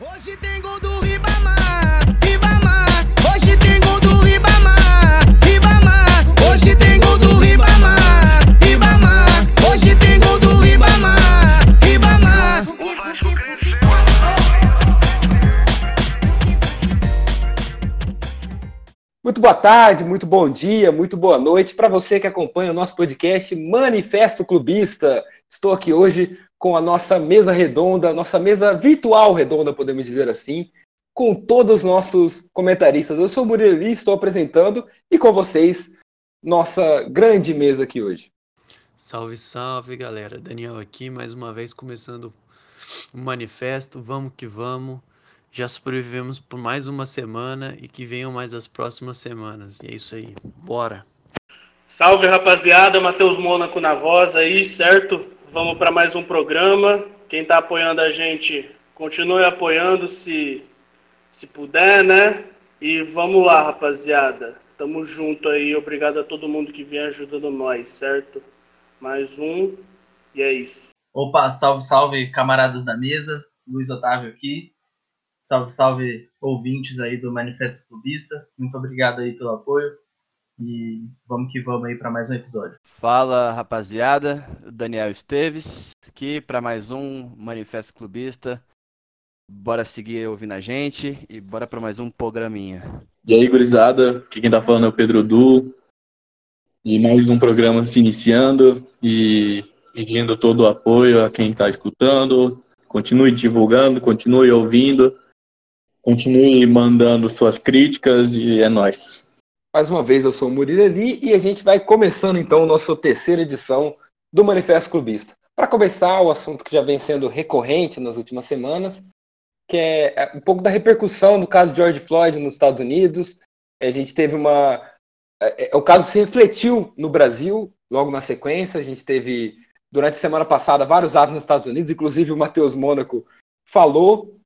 Hoje tem gol do Ribamar, Ribamar. Hoje tem gol do Ribamar, Ribamar. Hoje tem gol do Ribamar, Ribamar. Hoje tem gol do Ribamar, Ribamar. Muito boa tarde, muito bom dia, muito boa noite para você que acompanha o nosso podcast Manifesto Clubista. Estou aqui hoje com a nossa mesa redonda, nossa mesa virtual redonda, podemos dizer assim, com todos os nossos comentaristas. Eu sou o Murilo estou apresentando e com vocês nossa grande mesa aqui hoje. Salve, salve, galera. Daniel aqui, mais uma vez começando o manifesto. Vamos que vamos. Já sobrevivemos por mais uma semana e que venham mais as próximas semanas. E é isso aí. Bora. Salve rapaziada, Matheus Mônaco na voz aí, certo? Vamos para mais um programa. Quem está apoiando a gente, continue apoiando se, se puder, né? E vamos lá, rapaziada. Tamo junto aí. Obrigado a todo mundo que vem ajudando nós, certo? Mais um. E é isso. Opa, salve, salve, camaradas da mesa. Luiz Otávio aqui. Salve, salve, ouvintes aí do Manifesto Clubista. Muito obrigado aí pelo apoio. E vamos que vamos aí para mais um episódio. Fala rapaziada, Daniel Esteves aqui para mais um Manifesto Clubista. Bora seguir ouvindo a gente e bora para mais um programinha. E aí, gurizada, aqui quem tá falando é o Pedro Du. E mais um programa se iniciando e pedindo todo o apoio a quem tá escutando. Continue divulgando, continue ouvindo, continue mandando suas críticas e é nóis. Mais uma vez, eu sou o Murilo Eli e a gente vai começando então a nossa terceira edição do Manifesto Clubista. Para começar, o assunto que já vem sendo recorrente nas últimas semanas, que é um pouco da repercussão do caso George Floyd nos Estados Unidos. A gente teve uma. é, O caso se refletiu no Brasil logo na sequência. A gente teve, durante a semana passada, vários atos nos Estados Unidos, inclusive o Matheus Mônaco falou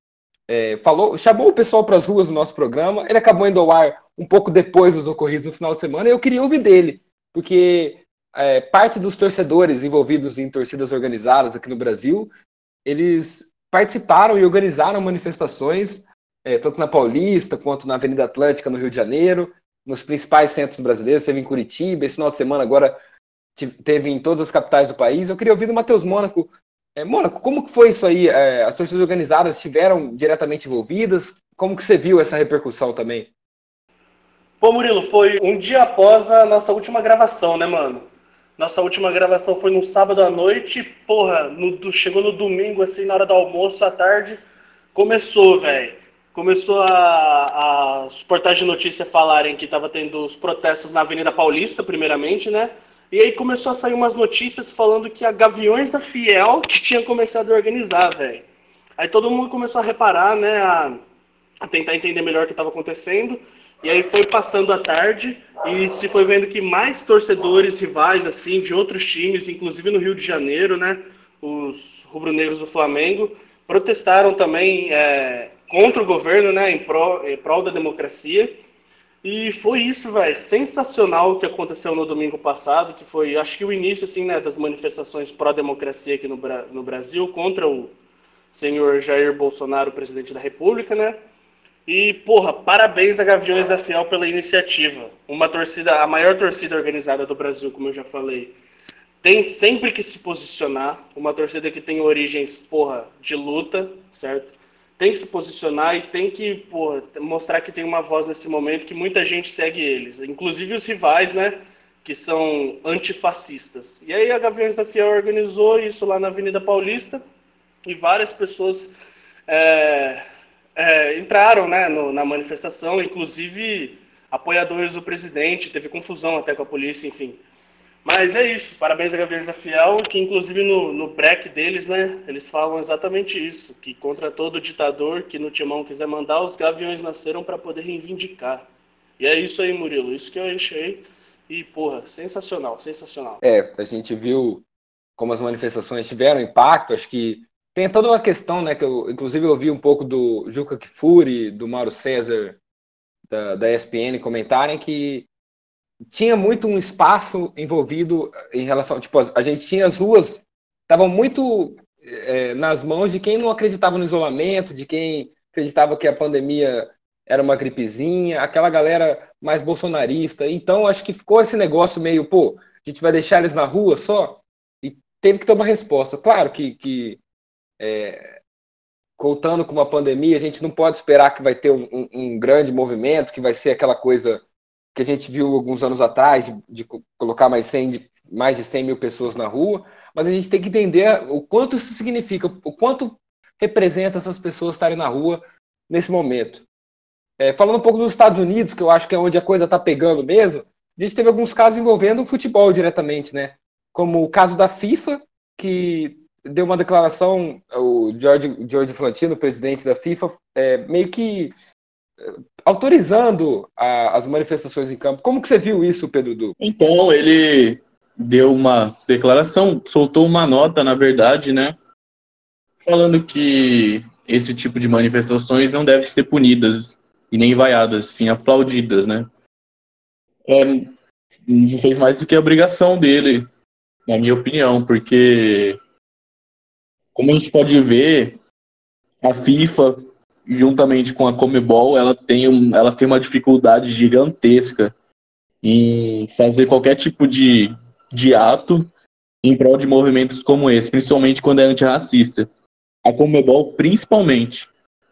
é, falou, chamou o pessoal para as ruas do nosso programa. Ele acabou indo ao ar um pouco depois dos ocorridos no final de semana. E eu queria ouvir dele, porque é, parte dos torcedores envolvidos em torcidas organizadas aqui no Brasil, eles participaram e organizaram manifestações, é, tanto na Paulista quanto na Avenida Atlântica, no Rio de Janeiro, nos principais centros brasileiros. Teve em Curitiba, esse final de semana agora teve em todas as capitais do país. Eu queria ouvir do Matheus Mônaco é, Mônaco, como que foi isso aí? É, as torcidas organizadas estiveram diretamente envolvidas? Como que você viu essa repercussão também? Pô, Murilo, foi um dia após a nossa última gravação, né, mano? Nossa última gravação foi no sábado à noite, porra, no, chegou no domingo, assim, na hora do almoço, à tarde, começou, velho. Começou a, a, os portais de notícia falarem que tava tendo os protestos na Avenida Paulista, primeiramente, né? E aí começou a sair umas notícias falando que a Gaviões da Fiel que tinha começado a organizar, velho. Aí todo mundo começou a reparar, né, a, a tentar entender melhor o que estava acontecendo. E aí foi passando a tarde e se foi vendo que mais torcedores rivais, assim, de outros times, inclusive no Rio de Janeiro, né, os rubro-negros do Flamengo, protestaram também é, contra o governo, né, em prol, em prol da democracia. E foi isso, velho, sensacional o que aconteceu no domingo passado, que foi, acho que o início, assim, né, das manifestações pró-democracia aqui no, no Brasil contra o senhor Jair Bolsonaro, presidente da República, né? E, porra, parabéns a Gaviões da Fiel pela iniciativa. Uma torcida, a maior torcida organizada do Brasil, como eu já falei. Tem sempre que se posicionar. Uma torcida que tem origens, porra, de luta, certo? Tem que se posicionar e tem que, porra, mostrar que tem uma voz nesse momento que muita gente segue eles. Inclusive os rivais, né? Que são antifascistas. E aí a Gaviões da Fiel organizou isso lá na Avenida Paulista e várias pessoas. É, é, entraram né, no, na manifestação, inclusive apoiadores do presidente, teve confusão até com a polícia, enfim. Mas é isso, parabéns a Gaviões da que inclusive no, no break deles, né, eles falam exatamente isso, que contra todo ditador que no timão quiser mandar, os gaviões nasceram para poder reivindicar. E é isso aí, Murilo, isso que eu achei, e porra, sensacional, sensacional. É, a gente viu como as manifestações tiveram impacto, acho que tem toda uma questão, né, que eu inclusive ouvi um pouco do Juca Kifuri, do Mauro César, da, da ESPN, comentarem que tinha muito um espaço envolvido em relação, tipo, a gente tinha as ruas, estavam muito é, nas mãos de quem não acreditava no isolamento, de quem acreditava que a pandemia era uma gripezinha, aquela galera mais bolsonarista. Então, acho que ficou esse negócio meio, pô, a gente vai deixar eles na rua só? E teve que ter uma resposta. Claro que, que é, contando com uma pandemia, a gente não pode esperar que vai ter um, um, um, grande movimento, que vai ser aquela coisa que a gente viu alguns anos atrás, de, de colocar mais, 100, de, mais de 100 mil pessoas na rua, mas a gente tem que entender o quanto isso significa, o quanto representa essas pessoas estarem na rua nesse momento. É, falando um pouco dos Estados Unidos, que eu acho que é onde a coisa está pegando mesmo, a gente teve alguns casos envolvendo o futebol diretamente, né? Como o caso da FIFA, que deu uma declaração, o George, George Flantino, presidente da FIFA, é, meio que autorizando a, as manifestações em campo. Como que você viu isso, Pedro Du? Então, ele deu uma declaração, soltou uma nota, na verdade, né? Falando que esse tipo de manifestações não devem ser punidas e nem vaiadas, sim aplaudidas, né? É, não fez mais do que a obrigação dele, na minha opinião, porque como a gente pode ver, a FIFA, juntamente com a Comebol, ela tem, um, ela tem uma dificuldade gigantesca em fazer qualquer tipo de, de ato em prol de movimentos como esse, principalmente quando é antirracista. A Comebol, principalmente,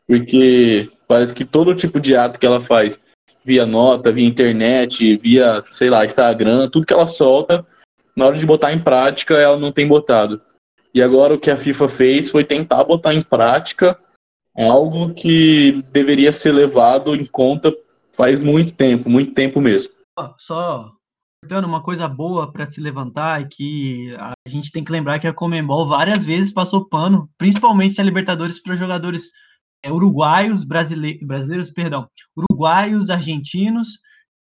porque Parece que todo tipo de ato que ela faz, via nota, via internet, via, sei lá, Instagram, tudo que ela solta, na hora de botar em prática, ela não tem botado. E agora o que a FIFA fez foi tentar botar em prática algo que deveria ser levado em conta faz muito tempo, muito tempo mesmo. Só cortando uma coisa boa para se levantar é que a gente tem que lembrar que a Comembol várias vezes passou pano, principalmente a Libertadores para jogadores é, uruguaios, brasileiros, brasileiros, perdão, uruguaios, argentinos,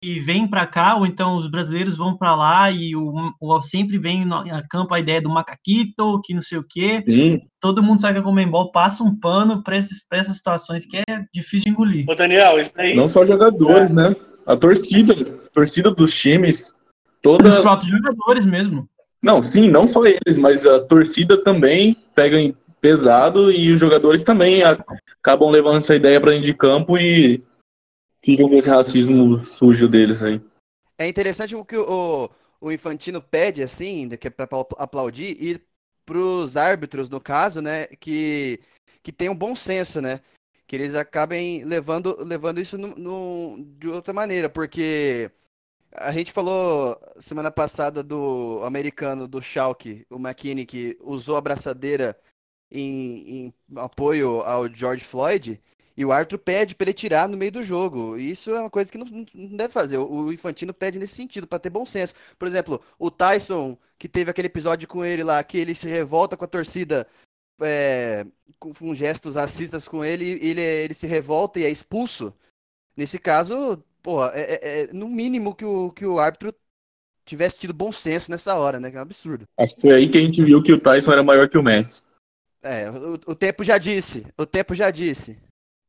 e vêm para cá, ou então os brasileiros vão para lá e o, o, sempre vem no, a campo a ideia do macaquito, que não sei o quê. Sim. Todo mundo sabe que a Comembol passa um pano para essas situações que é difícil de engolir. Ô Daniel, isso aí... Não só jogadores, é. né? A torcida, a torcida dos times, toda... Os próprios jogadores mesmo. Não, sim, não só eles, mas a torcida também pega em pesado e os jogadores também acabam levando essa ideia para dentro de campo e ficam com esse racismo sujo deles aí. É interessante o que o, o Infantino pede, assim, que é para aplaudir, e pros árbitros, no caso, né, que, que tem um bom senso, né? Que eles acabem levando, levando isso no, no, de outra maneira, porque a gente falou semana passada do americano do Schalke, o McKinney, que usou a braçadeira em, em apoio ao George Floyd, e o árbitro pede para ele tirar no meio do jogo. E isso é uma coisa que não, não deve fazer. O Infantino pede nesse sentido, para ter bom senso. Por exemplo, o Tyson, que teve aquele episódio com ele lá, que ele se revolta com a torcida é, com, com, gestos racistas com ele, ele, ele se revolta e é expulso. Nesse caso, porra, é, é, é no mínimo que o, que o árbitro tivesse tido bom senso nessa hora, né? Que é um absurdo. Acho que foi aí que a gente viu que o Tyson era maior que o Messi. É, o, o tempo já disse. O tempo já disse.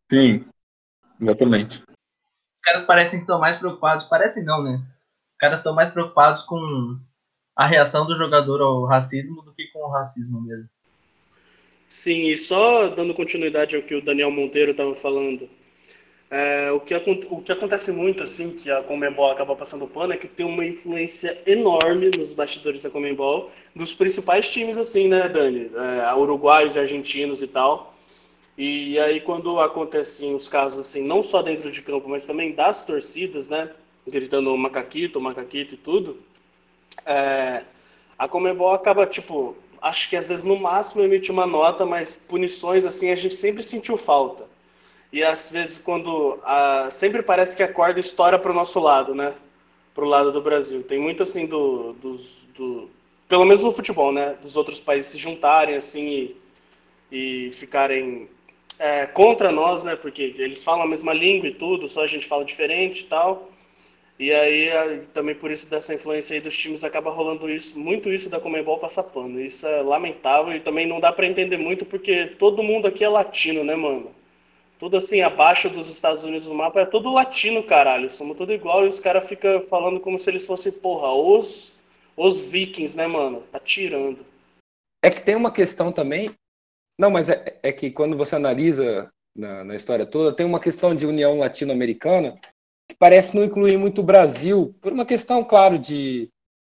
Sim, exatamente. Os caras parecem que estão mais preocupados. Parecem não, né? Os caras estão mais preocupados com a reação do jogador ao racismo do que com o racismo mesmo. Sim, e só dando continuidade ao que o Daniel Monteiro estava falando, é, o, que, o que acontece muito, assim, que a Comembol acaba passando pano, é que tem uma influência enorme nos bastidores da Comembol, dos principais times, assim, né, Dani? É, uruguaios, argentinos e tal. E aí, quando acontecem os casos, assim, não só dentro de campo, mas também das torcidas, né, gritando macaquito, macaquito e tudo, é, a Comembol acaba, tipo, acho que às vezes no máximo emite uma nota, mas punições, assim, a gente sempre sentiu falta e às vezes quando a, sempre parece que a corda estoura para o nosso lado, né? Para o lado do Brasil. Tem muito assim do, do, pelo menos no futebol, né? Dos outros países se juntarem assim e, e ficarem é, contra nós, né? Porque eles falam a mesma língua e tudo, só a gente fala diferente e tal. E aí também por isso dessa influência aí dos times acaba rolando isso, muito isso da Comebol passar pano. Isso é lamentável e também não dá para entender muito porque todo mundo aqui é latino, né, mano? tudo assim, abaixo dos Estados Unidos no mapa, é tudo latino, caralho. Somos tudo igual e os caras ficam falando como se eles fossem, porra, os, os vikings, né, mano? Tá tirando. É que tem uma questão também. Não, mas é, é que quando você analisa na, na história toda, tem uma questão de união latino-americana que parece não incluir muito o Brasil, por uma questão, claro, de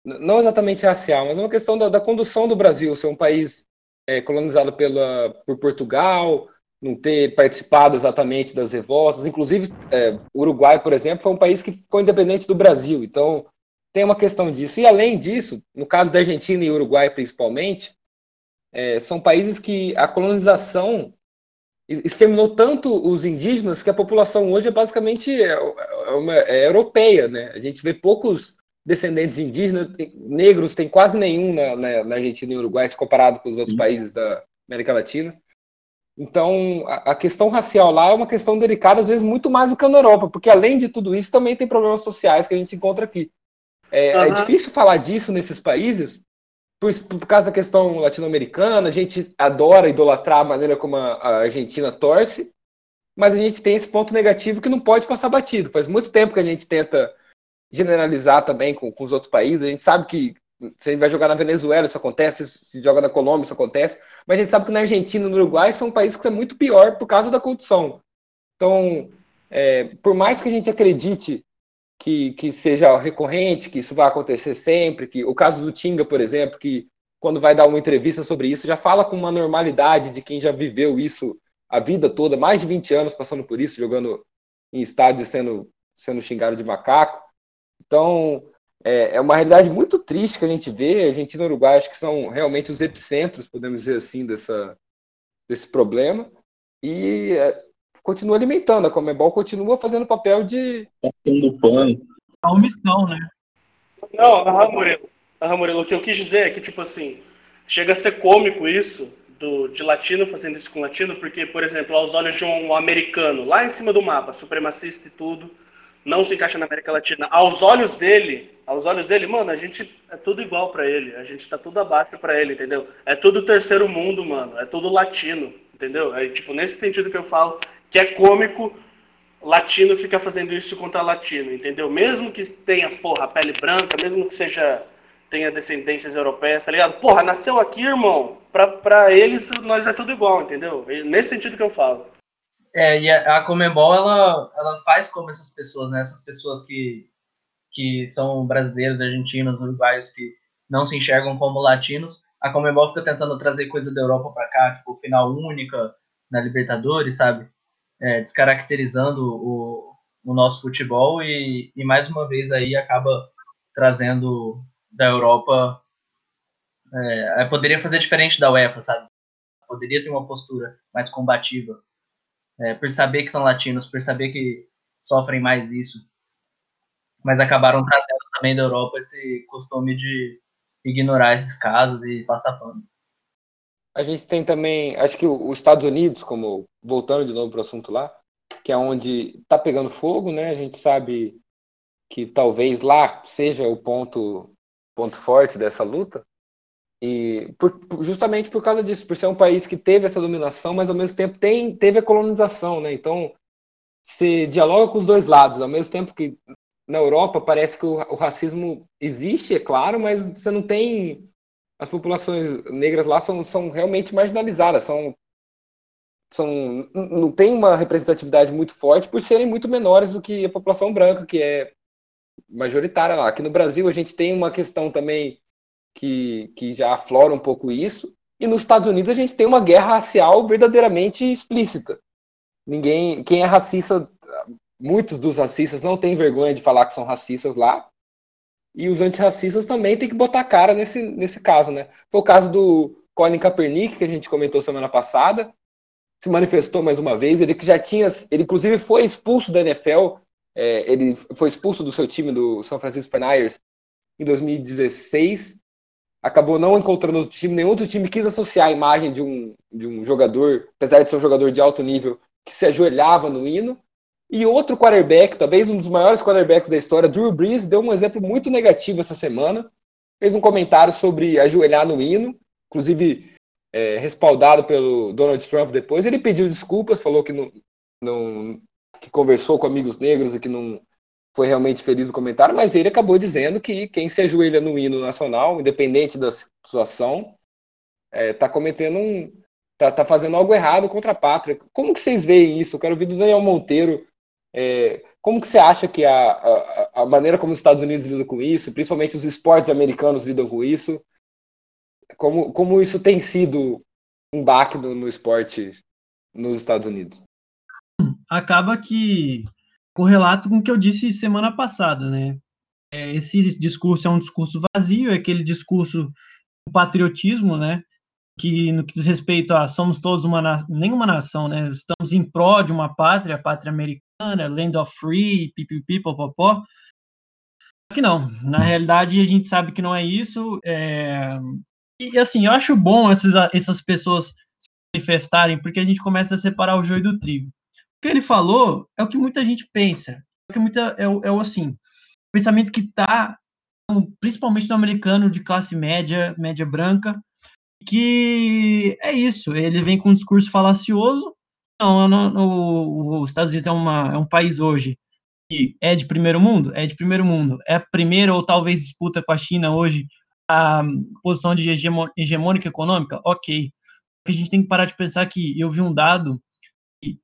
não exatamente racial, mas uma questão da, da condução do Brasil, ser um país é, colonizado pela, por Portugal, não ter participado exatamente das revoltas. Inclusive, é, o Uruguai, por exemplo, foi um país que ficou independente do Brasil. Então, tem uma questão disso. E, além disso, no caso da Argentina e Uruguai, principalmente, é, são países que a colonização exterminou tanto os indígenas que a população hoje é basicamente é, é, é europeia. Né? A gente vê poucos descendentes indígenas, negros tem quase nenhum na, na, na Argentina e Uruguai, se comparado com os outros países da América Latina. Então, a, a, questão racial lá é uma questão delicada, às vezes muito mais do que na Europa, porque além de tudo isso, também tem problemas sociais que a gente encontra aqui. É, uhum. é difícil falar disso nesses países, por, por causa da questão latino-americana, a gente adora idolatrar a maneira como a, a Argentina torce, mas a gente tem esse ponto negativo que não pode passar batido. Faz muito tempo que a gente tenta generalizar também com, com os outros países, a gente sabe que gente vai jogar na Venezuela, isso acontece, se joga na Colômbia, isso acontece, mas a gente sabe que na Argentina e no Uruguai são países que é muito pior por causa da condição. Então, é, por mais que a gente acredite que, que seja recorrente, que isso vai acontecer sempre, que o caso do Tinga, por exemplo, que quando vai dar uma entrevista sobre isso, já fala com uma normalidade de quem já viveu isso a vida toda, mais de 20 anos passando por isso, jogando em estádios sendo, sendo xingado de macaco. Então, é, é uma realidade muito triste que a gente vê. A Argentina e Uruguai acho que são realmente os epicentros, podemos dizer assim, dessa, desse problema. E é, continua alimentando, a Comebol continua fazendo papel de. Passando pano. A omissão, né? Não, a Murilo. Ah, Murilo, o que eu quis dizer é que, tipo assim, chega a ser cômico isso, do, de latino fazendo isso com latino, porque, por exemplo, aos olhos de um americano, lá em cima do mapa, supremacista e tudo, não se encaixa na América Latina. Aos olhos dele, aos olhos dele, mano, a gente é tudo igual para ele. A gente tá tudo abaixo para ele, entendeu? É tudo terceiro mundo, mano. É tudo latino, entendeu? É tipo nesse sentido que eu falo que é cômico latino ficar fazendo isso contra latino, entendeu? Mesmo que tenha, porra, pele branca, mesmo que seja tenha descendências europeias, tá ligado? Porra, nasceu aqui, irmão. Pra, pra eles, nós é tudo igual, entendeu? Nesse sentido que eu falo. É, e a, a Comembol, ela, ela faz como essas pessoas, né? Essas pessoas que, que são brasileiros, argentinos, uruguaios, que não se enxergam como latinos. A Comembol fica tentando trazer coisa da Europa para cá, tipo, final única na Libertadores, sabe? É, descaracterizando o, o nosso futebol e, e mais uma vez aí acaba trazendo da Europa. É, poderia fazer diferente da UEFA, sabe? Poderia ter uma postura mais combativa é, por saber que são latinos, por saber que sofrem mais isso. Mas acabaram trazendo também da Europa esse costume de ignorar esses casos e passar pano. A gente tem também, acho que os Estados Unidos, como voltando de novo para o assunto lá, que é onde está pegando fogo, né? A gente sabe que talvez lá seja o ponto ponto forte dessa luta. E por, justamente por causa disso, por ser um país que teve essa dominação, mas ao mesmo tempo tem, teve a colonização, né? Então, se dialoga com os dois lados, ao mesmo tempo que na Europa parece que o, o racismo existe, é claro, mas você não tem. As populações negras lá são, são realmente marginalizadas, são, são, não tem uma representatividade muito forte por serem muito menores do que a população branca, que é majoritária lá. Aqui no Brasil a gente tem uma questão também que, que já aflora um pouco isso. E nos Estados Unidos a gente tem uma guerra racial verdadeiramente explícita. Ninguém, quem é racista, muitos dos racistas não têm vergonha de falar que são racistas lá. E os antirracistas também têm que botar cara nesse, nesse caso, né? Foi o caso do Colin Kaepernick, que a gente comentou semana passada, se manifestou mais uma vez, ele que já tinha, ele inclusive foi expulso da NFL, é, ele foi expulso do seu time do São Francisco 49ers em 2016, acabou não encontrando outro time, nenhum outro time quis associar a imagem de um, de um jogador, apesar de ser um jogador de alto nível, que se ajoelhava no hino. E outro quarterback, talvez um dos maiores quarterbacks da história, Drew Brees, deu um exemplo muito negativo essa semana. Fez um comentário sobre ajoelhar no hino, inclusive é, respaldado pelo Donald Trump depois. Ele pediu desculpas, falou que não, não que conversou com amigos negros e que não, foi realmente feliz o comentário, mas ele acabou dizendo que quem se ajoelha no hino nacional, independente da situação, está é, cometendo um. tá, tá fazendo algo errado contra a pátria. Como que vocês veem isso? Eu quero ouvir do Daniel Monteiro. É, como que você acha que a, a, a maneira como os Estados Unidos lidam com isso, principalmente os esportes americanos lidam com isso, como, como isso tem sido um baque no, no esporte nos Estados Unidos? Acaba que correlato com o que eu disse semana passada, né? É, esse discurso é um discurso vazio, é aquele discurso do patriotismo, né? Que no que diz respeito a somos todos uma nenhuma nação, né? Estamos em prol de uma pátria, a pátria americana, land of free, pipipi, popopó. Que não, na realidade a gente sabe que não é isso. É... E assim, eu acho bom essas, essas pessoas se manifestarem, porque a gente começa a separar o joio do trigo que ele falou é o que muita gente pensa. É o muita, é, é o assim, o pensamento que está, principalmente no americano de classe média, média branca, que é isso. Ele vem com um discurso falacioso. Não, não, não os Estados Unidos é, uma, é um país hoje que é de primeiro mundo, é de primeiro mundo. É a primeira ou talvez disputa com a China hoje a posição de hegemônica econômica. Ok. A gente tem que parar de pensar que eu vi um dado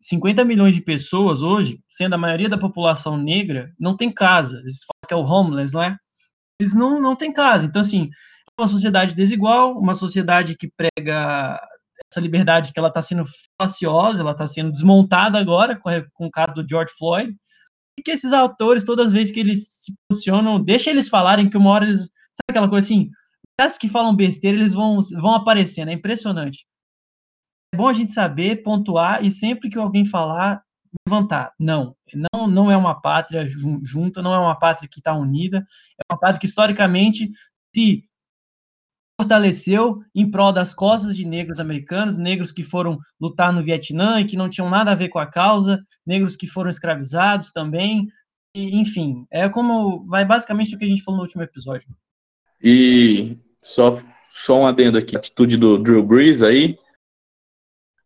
50 milhões de pessoas hoje, sendo a maioria da população negra, não tem casa. Eles falam que é o homeless, não é? Eles não, não têm casa. Então, assim, é uma sociedade desigual, uma sociedade que prega essa liberdade que ela está sendo faciosa, ela está sendo desmontada agora com, com o caso do George Floyd, e que esses autores, todas as vezes que eles se posicionam, deixa eles falarem que uma hora eles... Sabe aquela coisa assim? Os que falam besteira, eles vão, vão aparecendo, é impressionante é bom a gente saber pontuar e sempre que alguém falar, levantar. Não, não, não é uma pátria junta, não é uma pátria que está unida, é uma pátria que historicamente se fortaleceu em prol das costas de negros americanos, negros que foram lutar no Vietnã e que não tinham nada a ver com a causa, negros que foram escravizados também, e, enfim, é como vai basicamente o que a gente falou no último episódio. E só só um adendo aqui, atitude do Drew Brees aí,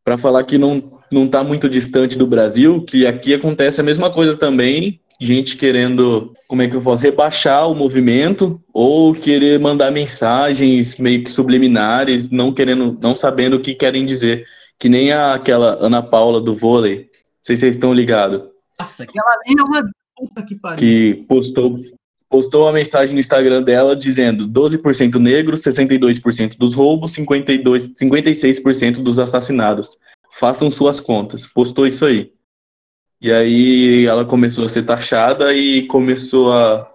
para falar que não não está muito distante do Brasil, que aqui acontece a mesma coisa também, gente querendo, como é que eu posso, rebaixar o movimento ou querer mandar mensagens meio que subliminares, não querendo, não sabendo o que querem dizer, que nem a, aquela Ana Paula do vôlei, não sei se vocês estão ligados. Nossa, aquela ali é uma puta que pariu. Que postou postou uma mensagem no Instagram dela dizendo 12% negros, 62% dos roubos, 52, 56% dos assassinados. Façam suas contas. Postou isso aí. E aí ela começou a ser taxada e começou a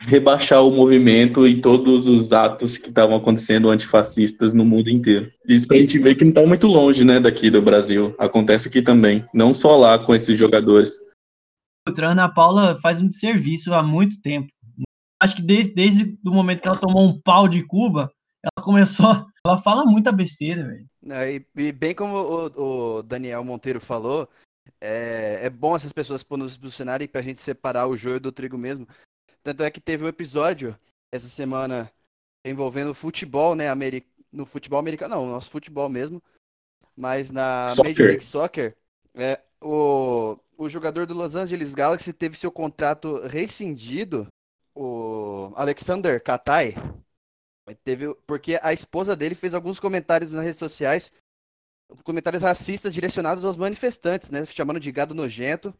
rebaixar o movimento e todos os atos que estavam acontecendo antifascistas no mundo inteiro. Isso pra gente ver que não tá muito longe, né, daqui do Brasil. Acontece aqui também, não só lá com esses jogadores. Outra, Ana Paula faz um serviço há muito tempo. Acho que desde, desde o momento que ela tomou um pau de Cuba, ela começou. Ela fala muita besteira, velho. E, e, bem como o, o, Daniel Monteiro falou, é, é bom essas pessoas nos posicionarem pra gente separar o joio do trigo mesmo. Tanto é que teve um episódio essa semana envolvendo futebol, né? Ameri no futebol americano, não, nosso futebol mesmo. Mas na Soccer. Major League Soccer, é, o, o jogador do Los Angeles Galaxy teve seu contrato rescindido, o Alexander Katai, teve porque a esposa dele fez alguns comentários nas redes sociais, comentários racistas direcionados aos manifestantes, né, chamando de gado nojento.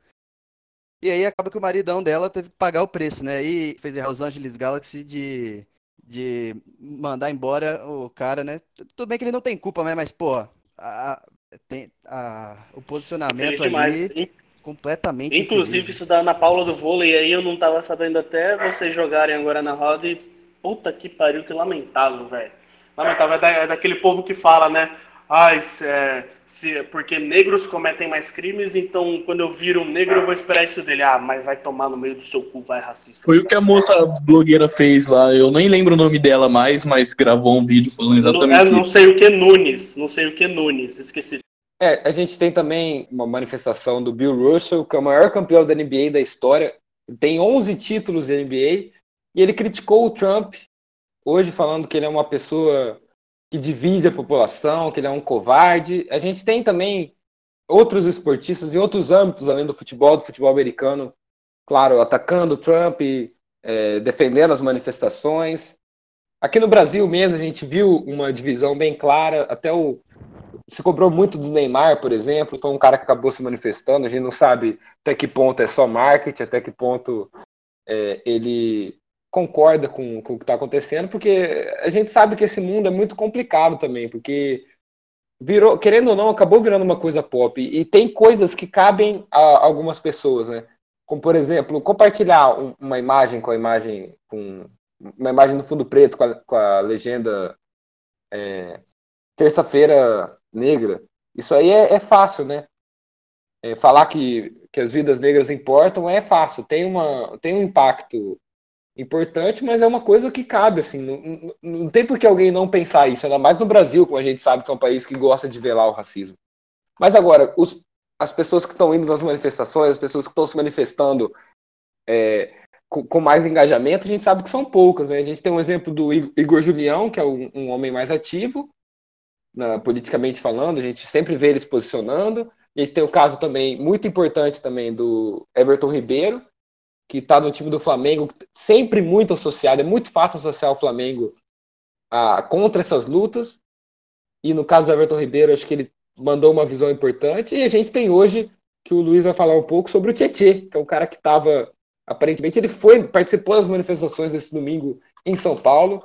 E aí acaba que o maridão dela teve que pagar o preço, né? E fez a Los Angeles Galaxy de de mandar embora o cara, né? Tudo bem que ele não tem culpa, né? Mas, pô, a, tem, a, o posicionamento ali completamente. Inclusive, infeliz. isso da Ana Paula do vôlei aí, eu não tava sabendo até vocês jogarem agora na roda e puta que pariu, que lamentável, velho. Lamentável, é, da, é, daquele povo que fala, né? Ai, é, se, porque negros cometem mais crimes, então quando eu viro um negro eu vou esperar isso dele. Ah, mas vai tomar no meio do seu cu, vai racista. Foi o que a moça blogueira fez lá, eu nem lembro o nome dela mais, mas gravou um vídeo falando exatamente não, é, não sei o que Nunes, não sei o que Nunes, esqueci. É, a gente tem também uma manifestação do Bill Russell, que é o maior campeão da NBA da história, tem 11 títulos da NBA, e ele criticou o Trump hoje falando que ele é uma pessoa que divide a população, que ele é um covarde. A gente tem também outros esportistas em outros âmbitos, além do futebol, do futebol americano, claro, atacando o Trump, é, defendendo as manifestações. Aqui no Brasil mesmo, a gente viu uma divisão bem clara, até o se cobrou muito do Neymar, por exemplo, foi um cara que acabou se manifestando, a gente não sabe até que ponto é só marketing, até que ponto é, ele concorda com, com o que está acontecendo, porque a gente sabe que esse mundo é muito complicado também, porque virou, querendo ou não, acabou virando uma coisa pop, e tem coisas que cabem a algumas pessoas, né? Como, por exemplo, compartilhar uma imagem com a imagem, com uma imagem no fundo preto com a, com a legenda é, terça-feira negra. Isso aí é, é fácil, né? É, falar que, que as vidas negras importam é fácil, tem, uma, tem um impacto importante, mas é uma coisa que cabe, assim, não, não, tem por que alguém não pensar isso, ainda mais no Brasil, como a gente sabe que é um país que gosta de velar o racismo. Mas agora, os, as pessoas que estão indo nas manifestações, as pessoas que estão se manifestando é, com, com, mais engajamento, a gente sabe que são poucas. Né? A gente tem um exemplo do Igor Julião, que é um, um homem mais ativo, na, politicamente falando, a gente sempre vê ele se posicionando. A gente tem o caso também, muito importante também, do Everton Ribeiro, que está no time do Flamengo, sempre muito associado, é muito fácil associar o Flamengo a, contra essas lutas. E no caso do Everton Ribeiro, acho que ele mandou uma visão importante. E a gente tem hoje, que o Luiz vai falar um pouco, sobre o Tietê, que é um cara que estava, aparentemente, ele foi, participou das manifestações desse domingo em São Paulo.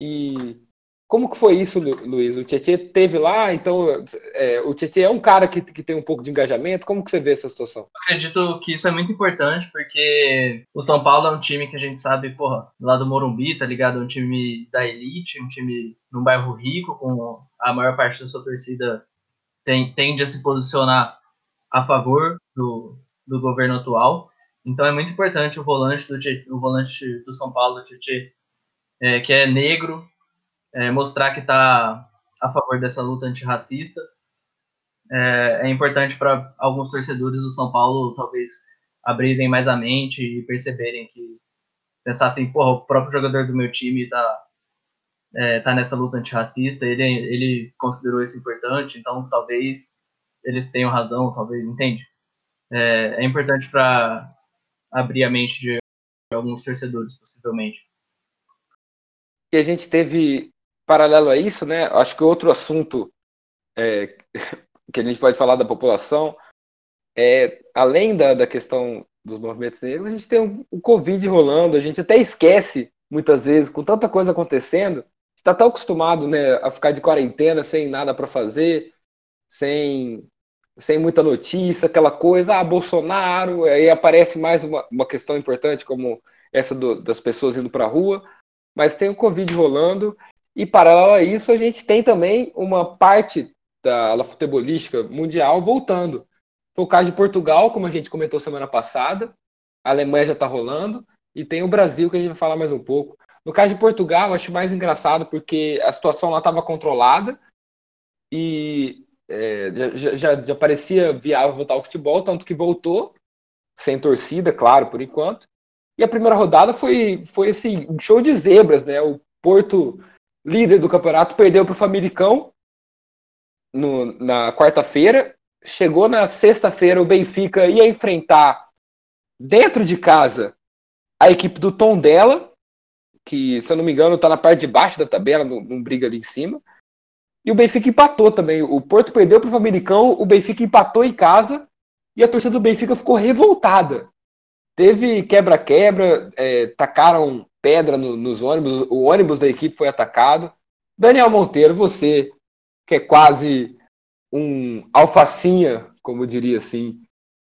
E como que foi isso, Luiz? O Tietê teve lá, então é, o Tietê é um cara que, que tem um pouco de engajamento. Como que você vê essa situação? Acredito que isso é muito importante, porque o São Paulo é um time que a gente sabe, porra, lá do Morumbi, tá ligado? É um time da elite, um time num bairro rico, com a maior parte da sua torcida tem, tende a se posicionar a favor do, do governo atual. Então é muito importante o volante do, o volante do São Paulo, o Tietê, é, que é negro, é, mostrar que está a favor dessa luta antirracista. É, é importante para alguns torcedores do São Paulo talvez abrirem mais a mente e perceberem que pensar assim, porra, o próprio jogador do meu time está é, tá nessa luta antirracista, ele, ele considerou isso importante, então talvez eles tenham razão, talvez, entende? É, é importante para abrir a mente de alguns torcedores, possivelmente. E a gente teve paralelo a isso, né, acho que outro assunto é, que a gente pode falar da população é, além da, da questão dos movimentos negros, a gente tem o, Covid rolando, a gente até esquece muitas vezes, com tanta coisa acontecendo, está tão acostumado né, a ficar de quarentena sem nada para fazer, sem, sem muita notícia, aquela coisa, ah, Bolsonaro, aí aparece mais uma, uma questão importante como essa do, das pessoas indo para a rua, mas tem o Covid rolando e, paralelo a isso, a gente tem também uma parte da futebolística mundial voltando. Foi o caso de Portugal, como a gente comentou semana passada, a Alemanha já está rolando, e tem o Brasil, que a gente vai falar mais um pouco. No caso de Portugal, eu acho mais engraçado porque a situação lá estava controlada e é, já, já, já parecia viável voltar ao futebol, tanto que voltou, sem torcida, claro, por enquanto. E a primeira rodada foi, foi esse show de zebras, né? O Porto líder do campeonato, perdeu para o Famalicão no, na quarta-feira. Chegou na sexta-feira, o Benfica ia enfrentar dentro de casa a equipe do Tom dela, que, se eu não me engano, está na parte de baixo da tabela, não, não briga ali em cima. E o Benfica empatou também. O Porto perdeu para o Famalicão, o Benfica empatou em casa e a torcida do Benfica ficou revoltada. Teve quebra-quebra, é, tacaram pedra no, nos ônibus, o ônibus da equipe foi atacado. Daniel Monteiro, você, que é quase um alfacinha, como diria assim,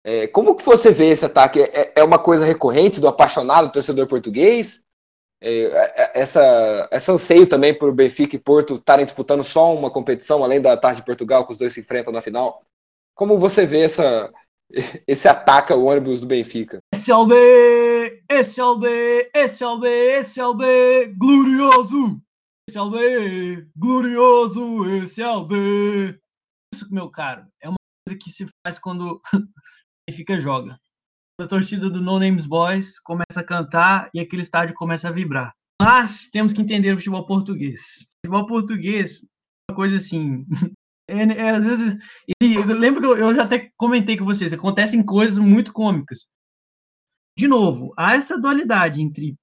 é, como que você vê esse ataque? É, é uma coisa recorrente do apaixonado torcedor português? É, é, essa, esse anseio também por Benfica e Porto estarem disputando só uma competição, além da Taça de Portugal, que os dois se enfrentam na final? Como você vê essa, esse ataque ao ônibus do Benfica? SLB, SLB, SLB, SLB, glorioso! SLB, glorioso, SLB! Isso, meu caro, é uma coisa que se faz quando fica joga. A torcida do No Names Boys começa a cantar e aquele estádio começa a vibrar. Mas temos que entender o futebol português. O futebol português é uma coisa assim. É, é, às vezes. E eu lembro que eu, eu já até comentei com vocês, acontecem coisas muito cômicas de novo, há essa dualidade entre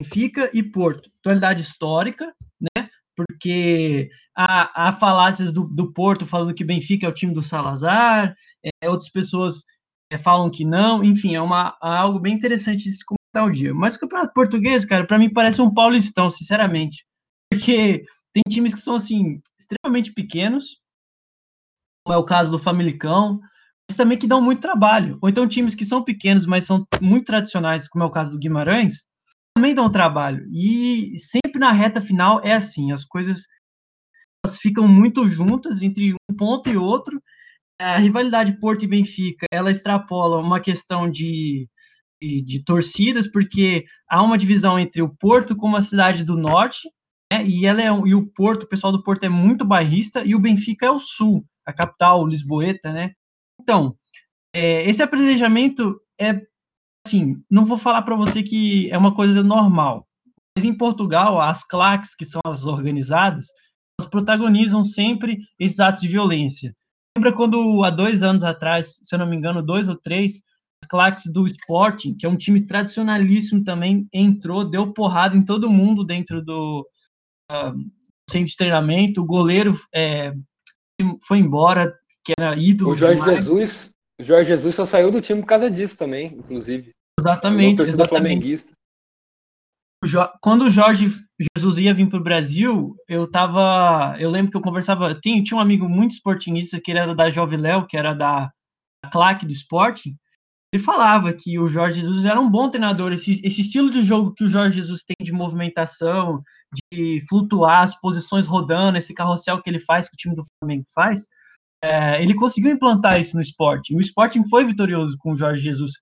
Benfica e Porto, dualidade histórica, né? porque há, há falácias do, do Porto falando que Benfica é o time do Salazar, é, outras pessoas é, falam que não, enfim, é uma, é algo bem interessante de se comentar o dia. Mas o Campeonato Português, cara, para mim parece um paulistão, sinceramente, porque tem times que são, assim, extremamente pequenos, como é o caso do Famalicão, mas também que dão muito trabalho. Ou então times que são pequenos, mas são muito tradicionais, como é o caso do Guimarães, também dão trabalho. E sempre na reta final é assim, as coisas elas ficam muito juntas entre um ponto e outro. A rivalidade Porto e Benfica, ela extrapola uma questão de, de, de torcidas, porque há uma divisão entre o Porto como a cidade do norte, né, e, ela é, e o Porto, o pessoal do Porto é muito bairrista, e o Benfica é o sul, a capital, Lisboeta, né? Então, é, esse apredejamento é assim, não vou falar para você que é uma coisa normal, mas em Portugal, as claques, que são as organizadas, elas protagonizam sempre esses atos de violência. Lembra quando, há dois anos atrás, se eu não me engano, dois ou três, as claques do Sporting, que é um time tradicionalíssimo também, entrou, deu porrada em todo mundo dentro do uh, centro de treinamento, o goleiro é, foi embora, que era ídolo. O Jorge demais. Jesus, o Jorge Jesus só saiu do time por causa disso também, inclusive. Exatamente. Exatamente. flamenguista. Quando o Jorge Jesus ia vir para o Brasil, eu tava. Eu lembro que eu conversava. Tinha, tinha um amigo muito esportinista que ele era da Jovem Léo, que era da, da claque do esporte. Ele falava que o Jorge Jesus era um bom treinador. Esse, esse estilo de jogo que o Jorge Jesus tem de movimentação, de flutuar as posições rodando, esse carrossel que ele faz, que o time do Flamengo faz, é, ele conseguiu implantar isso no esporte. O Sporting foi vitorioso com o Jorge Jesus.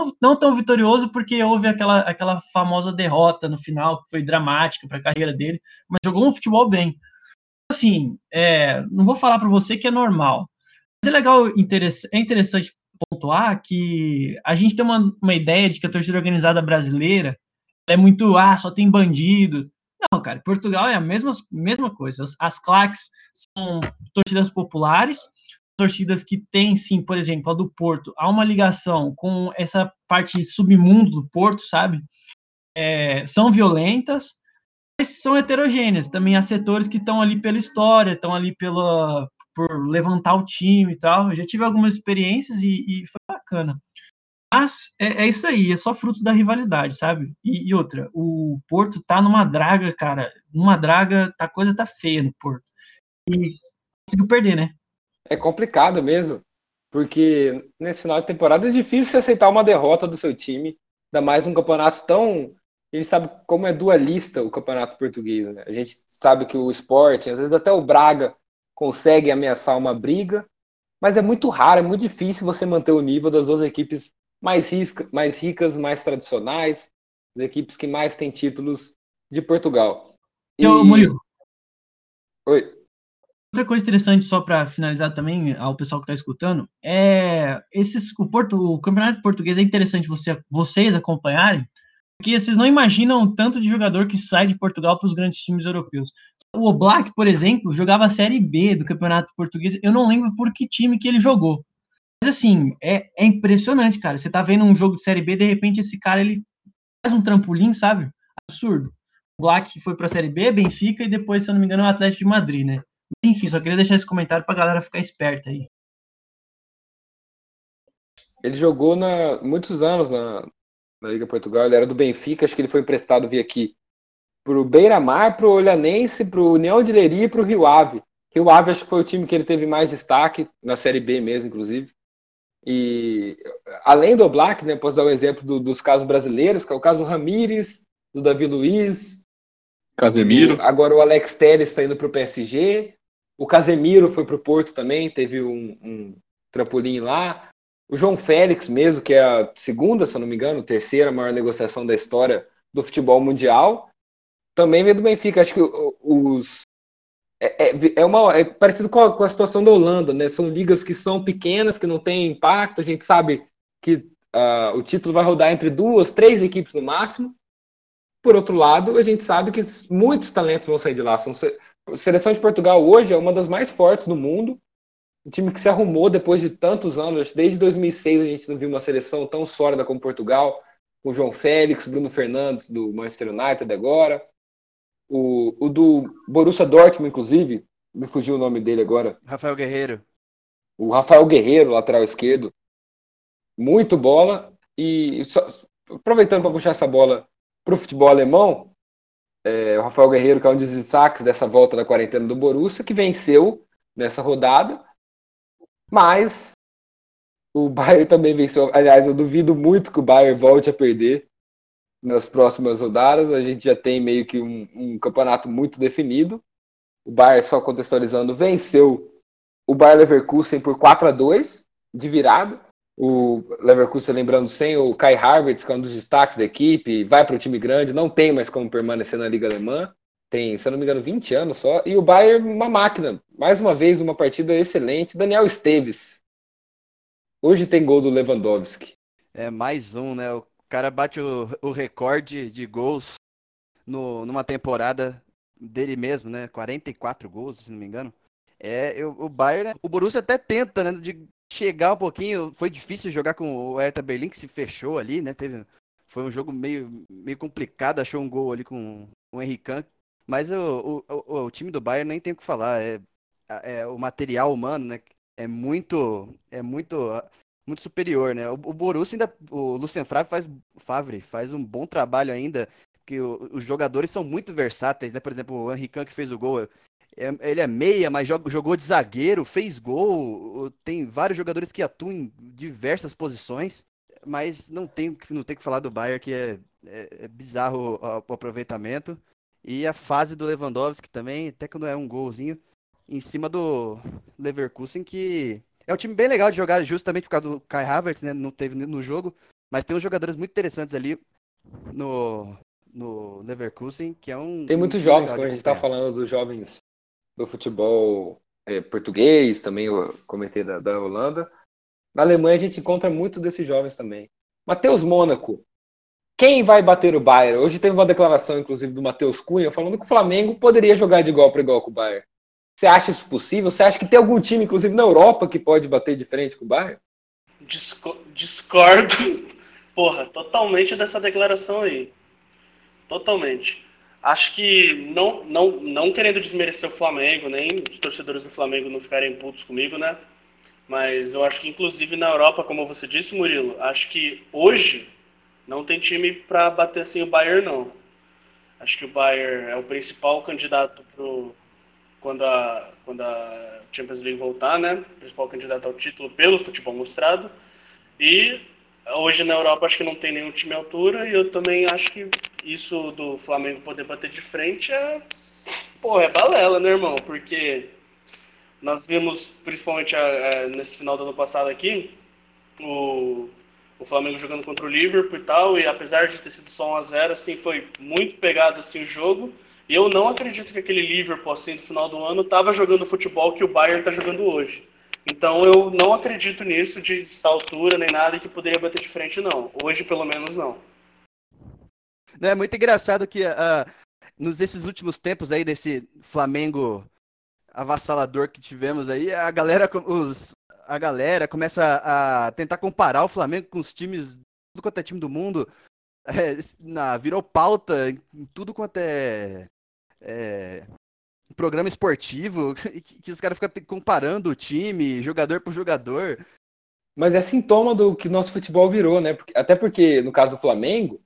Não, não tão vitorioso porque houve aquela, aquela famosa derrota no final, que foi dramática para a carreira dele, mas jogou um futebol bem. Assim, é, não vou falar para você que é normal, mas é legal, é interessante pontuar que a gente tem uma, uma ideia de que a torcida organizada brasileira é muito, ah, só tem bandido. Não, cara, Portugal é a mesma, mesma coisa. As, as claques são torcidas populares, torcidas que têm, sim, por exemplo, a do Porto, há uma ligação com essa parte submundo do Porto, sabe? É, são violentas, mas são heterogêneas. Também há setores que estão ali pela história, estão ali pela, por levantar o time e tal. Eu já tive algumas experiências e, e foi bacana. Mas é, é isso aí, é só fruto da rivalidade, sabe? E, e outra, o Porto tá numa draga, cara, numa draga, a coisa tá feia no Porto. E conseguiu perder, né? É complicado mesmo, porque nesse final de temporada é difícil você aceitar uma derrota do seu time, ainda mais um campeonato tão. A gente sabe como é dualista o campeonato português, né? A gente sabe que o esporte, às vezes até o Braga, consegue ameaçar uma briga, mas é muito raro, é muito difícil você manter o nível das duas equipes mais, risca, mais ricas, mais tradicionais, as equipes que mais têm títulos de Portugal. E, Ô, Murilo, Oi. outra coisa interessante, só para finalizar também, ao pessoal que está escutando, é esses, o, Porto, o campeonato português é interessante você, vocês acompanharem, porque vocês não imaginam o tanto de jogador que sai de Portugal para os grandes times europeus. O Oblak, por exemplo, jogava a Série B do campeonato português, eu não lembro por que time que ele jogou. Mas assim, é, é impressionante, cara. Você tá vendo um jogo de Série B, de repente esse cara ele faz um trampolim, sabe? Absurdo. O Black foi pra Série B, Benfica e depois, se eu não me engano, o Atlético de Madrid, né? Enfim, só queria deixar esse comentário pra galera ficar esperta aí. Ele jogou na, muitos anos na, na Liga Portugal, ele era do Benfica, acho que ele foi emprestado via aqui pro Beira-Mar, pro Olhanense, pro União de Leiria e pro Rio Ave. Rio Ave acho que foi o time que ele teve mais destaque, na Série B mesmo, inclusive. E além do Black, né, posso dar o exemplo do, dos casos brasileiros, que é o caso Ramires, do Davi Luiz, Casemiro. agora o Alex Telles está indo para o PSG, o Casemiro foi para o Porto também, teve um, um trampolim lá, o João Félix mesmo, que é a segunda, se eu não me engano, terceira maior negociação da história do futebol mundial, também veio do Benfica. Acho que os é, é, é uma, é parecido com a, com a situação da Holanda, né? São ligas que são pequenas, que não têm impacto. A gente sabe que ah, o título vai rodar entre duas, três equipes no máximo. Por outro lado, a gente sabe que muitos talentos vão sair de lá. São, seleção de Portugal hoje é uma das mais fortes do mundo. Um time que se arrumou depois de tantos anos. Desde 2006 a gente não viu uma seleção tão sólida como Portugal, com João Félix, Bruno Fernandes do Manchester United agora. O, o do Borussia Dortmund, inclusive, me fugiu o nome dele agora. Rafael Guerreiro. O Rafael Guerreiro, lateral esquerdo. Muito bola. E só- aproveitando para puxar essa bola para o futebol alemão, é, o Rafael Guerreiro, que é um dos destaques dessa volta da quarentena do Borussia, que venceu nessa rodada. Mas o Bayern também venceu. Aliás, eu duvido muito que o Bayern volte a perder nas próximas rodadas. A gente já tem meio que um, um campeonato muito definido. O Bayern, só contextualizando, venceu o Bayern Leverkusen por 4 a 2 de virada. O Leverkusen, lembrando, sem o Kai Havertz, que é um dos destaques da equipe, vai para o time grande, não tem mais como permanecer na Liga Alemã. Tem, se eu não me engano, 20 anos só. E o Bayern, uma máquina. Mais uma vez, uma partida excelente. Daniel Esteves. Hoje tem gol do Lewandowski. É mais um, né? O cara bate o, o recorde de gols no, numa temporada dele mesmo, né? 44 gols, se não me engano. É, eu- o Bayern, o Borussia até tenta, né? De chegar um pouquinho. Foi difícil jogar com o Hertha Berlim, que se fechou ali, né? Teve, foi um jogo meio, meio complicado, achou um gol ali com o Henrique. Mas o, o, o, o time do Bayern nem tem o que falar. É, é o material humano, né? É muito, é muito muito superior, né? O, o Borussia ainda, o Lucien Favre faz, Favre faz um bom trabalho ainda, porque os jogadores são muito versáteis, né? Por exemplo, o Henrique Kahn que fez o gol, é- ele é meia, mas joga- jogou de zagueiro, fez gol, tem vários jogadores que atuam em diversas posições, mas não tem, não tem que falar do Bayern, que é, é- é bizarro o, o aproveitamento, e a fase do Lewandowski também, até quando é um golzinho, em cima do Leverkusen, que é um time bem legal de jogar justamente por causa do Kai Havertz, né? Não teve no jogo, mas tem uns jogadores muito interessantes ali no, no Leverkusen, que é um. Tem muitos jovens, quando a gente está falando dos jovens do futebol é, português, também eu comentei da, da Holanda. Na Alemanha a gente encontra muito desses jovens também. Matheus Mônaco. Quem vai bater o Bayern? Hoje teve uma declaração, inclusive, do Matheus Cunha, falando que o Flamengo poderia jogar de igual para igual com o Bayern. Você acha isso possível? Você acha que tem algum time, inclusive na Europa, que pode bater de frente com o Bayern? Disco- discordo, porra, totalmente dessa declaração aí. Totalmente. Acho que não, não, não querendo desmerecer o Flamengo, nem os torcedores do Flamengo não ficarem putos comigo, né? Mas eu acho que inclusive na Europa, como você disse, Murilo, acho que hoje não tem time para bater assim o Bayern não. Acho que o Bayern é o principal candidato pro quando a quando a Champions League voltar, né? Principal candidato ao título pelo futebol mostrado. E hoje na Europa acho que não tem nenhum time à altura e eu também acho que isso do Flamengo poder bater de frente é porra, é balela, né, irmão? Porque nós vimos principalmente eh, nesse final do ano passado aqui o o Flamengo jogando contra o Liverpool e tal, e apesar de ter sido só 1 a 0 assim, foi muito pegado assim o jogo. E eu não acredito que aquele Liverpool assim do final do ano estava jogando o futebol que o Bayern está jogando hoje. Então eu não acredito nisso de estar altura nem nada que poderia bater de frente não. Hoje pelo menos não. É muito engraçado que ah, nos esses últimos tempos aí desse Flamengo avassalador que tivemos aí, a galera, os, a galera começa a tentar comparar o Flamengo com os times, tudo quanto é time do mundo, é, na, virou pauta em tudo quanto é, é, programa esportivo, que, que os caras ficam comparando o time, jogador por jogador. Mas é sintoma do que nosso futebol virou, né? Porque- até porque, no caso do Flamengo,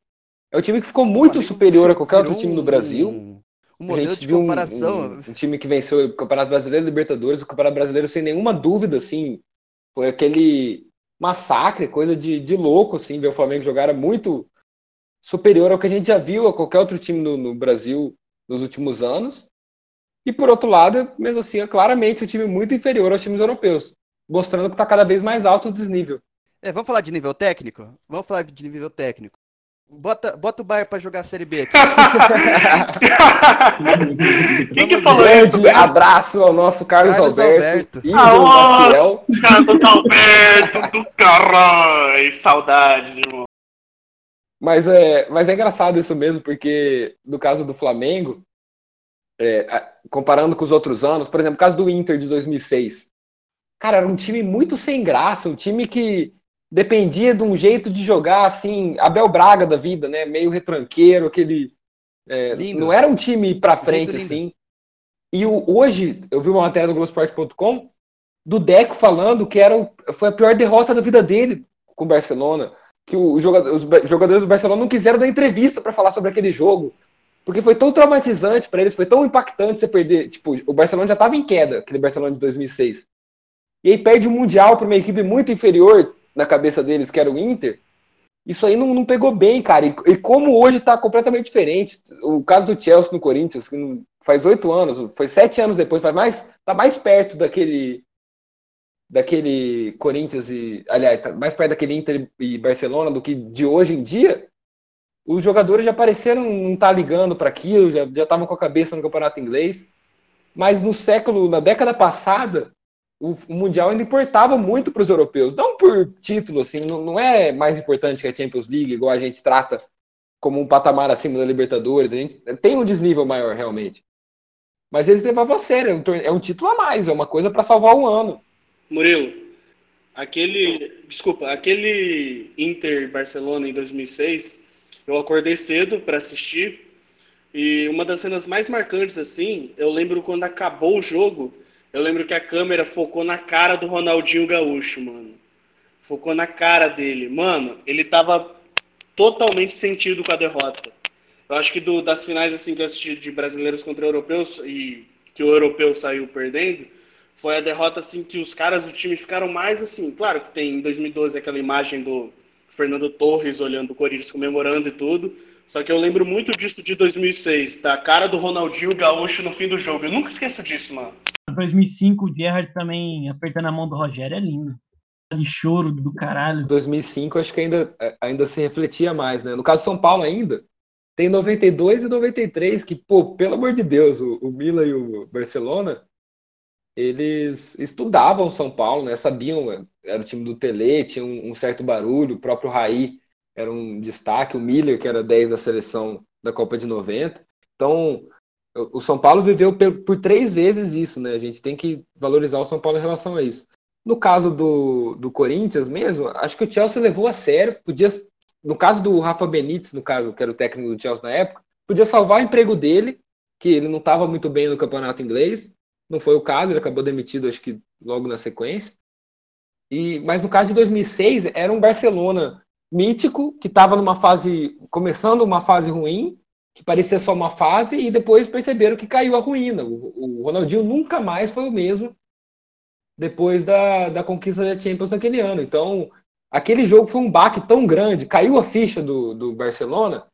é o time que ficou muito superior a qualquer outro time um- Brasil. Um, A modelo gente de viu um- comparação. Um, um time que venceu o Campeonato Brasileiro Libertadores, o Campeonato Brasileiro sem nenhuma dúvida, assim, foi aquele massacre, coisa de, de louco, assim, ver o Flamengo jogar era muito superior ao que a gente já viu a qualquer outro time no, no Brasil nos últimos anos. E por outro lado, mesmo assim, é claramente um time muito inferior aos times europeus, mostrando que está cada vez mais alto o desnível. É, vamos falar de nível técnico? Vamos falar de nível técnico. Bota, bota o Bayern pra jogar a Série B aqui. Quem que falou ver. isso? Grande abraço ao nosso Carlos, Carlos Alberto, Alberto. Fiel. Carlos Alberto do caralho! Saudades, irmão. Mas é, mas é engraçado isso mesmo, porque no caso do Flamengo, é, comparando com os outros anos, por exemplo, o caso do Inter de 2006, cara, era um time muito sem graça, um time que dependia de um jeito de jogar assim, Abel Braga da vida, né? Meio retranqueiro, aquele É, não era um time Jeito frente, lindo. assim. E o, hoje, eu vi uma matéria do Globoesporte.com do Deco falando que era, o- foi a pior derrota da vida dele com o Barcelona. Que o jogador- os jogadores do Barcelona não quiseram dar entrevista pra falar sobre aquele jogo. Porque foi tão traumatizante pra eles, foi tão impactante você perder. Tipo, o Barcelona já tava em queda, aquele Barcelona de 2006. E aí perde o Mundial pra uma equipe muito inferior na cabeça deles, que era o Inter. Isso aí não, não pegou bem, cara. E, e como hoje tá completamente diferente. O caso do Chelsea no Corinthians, que faz oito anos, foi sete anos depois, faz mais, tá mais perto daquele daquele Corinthians e, aliás, tá mais perto daquele Inter e Barcelona do que de hoje em dia. Os jogadores já pareceram não estar ligando para aquilo, já estavam com a cabeça no campeonato inglês. Mas no século, na década passada, o, o Mundial ainda importava muito para os europeus. Não por título, assim, não, não é mais importante que a Champions League, igual a gente trata como um patamar acima da Libertadores. A gente tem um desnível maior, realmente. Mas eles levavam a sério, é um, é um título a mais, é uma coisa para salvar o ano. Murilo, aquele. Desculpa, aquele Inter Barcelona em 2006, eu acordei cedo para assistir. E uma das cenas mais marcantes, assim, eu lembro quando acabou o jogo, eu lembro que a câmera focou na cara do Ronaldinho Gaúcho, mano. Focou na cara dele. Mano, ele tava totalmente sentido com a derrota. Eu acho que do- das finais, assim, que eu assisti de brasileiros contra europeus e que o europeu saiu perdendo, foi a derrota assim que os caras do time ficaram mais assim. Claro que tem em 2012 aquela imagem do Fernando Torres olhando o Corinthians comemorando e tudo. Só que eu lembro muito disso de 2006, da cara do Ronaldinho Gaúcho no fim do jogo. Eu nunca esqueço disso, mano. Em 2005, o Gerrard também apertando a mão do Rogério é lindo. De choro do caralho. 2005 acho que ainda, ainda se refletia mais, né? No caso de São Paulo ainda, tem 92 e 93, que, pô, pelo amor de Deus, o, o Milan e o Barcelona, eles estudavam São Paulo, né? Sabiam, é, era o time do Tele, tinha um, um certo barulho, o próprio Raí era um destaque, o Miller, que era 10 da seleção da Copa de 90. Então, o São Paulo viveu por três vezes isso, né? A gente tem que valorizar o São Paulo em relação a isso. No caso do, do Corinthians mesmo, acho que o Chelsea levou a sério. Podia, no caso do Rafa Benítez, no caso, que era o técnico do Chelsea na época, podia salvar o emprego dele, que ele não estava muito bem no campeonato inglês. Não foi o caso, ele acabou demitido, acho que logo na sequência. E, mas no caso de 2006, era um Barcelona mítico, que estava numa fase, começando uma fase ruim, que parecia só uma fase, e depois perceberam que caiu a ruína. O, o Ronaldinho nunca mais foi o mesmo depois da, da conquista da Champions naquele ano. Então, aquele jogo foi um baque tão grande, caiu a ficha do, do Barcelona,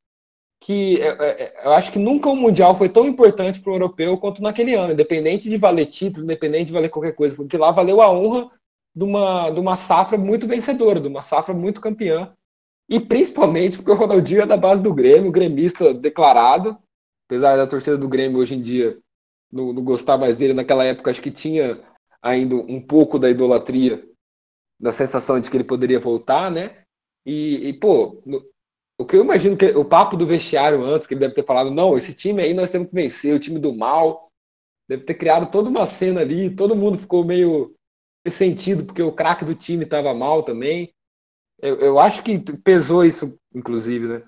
que é, é, eu acho que nunca o Mundial foi tão importante para o europeu quanto naquele ano, independente de valer título, independente de valer qualquer coisa, porque lá valeu a honra de uma, de uma safra muito vencedora, de uma safra muito campeã, e principalmente porque o Ronaldinho é da base do Grêmio, gremista declarado, apesar da torcida do Grêmio hoje em dia não, não gostar mais dele, naquela época acho que tinha ainda um pouco da idolatria, da sensação de que ele poderia voltar, né? E, e, pô, no- o que eu imagino que o papo do vestiário antes, que ele deve ter falado, não, esse time aí nós temos que vencer, o time do mal, deve ter criado toda uma cena ali, todo mundo ficou meio sentido porque o craque do time estava mal também. Eu, eu acho que pesou isso, inclusive, né?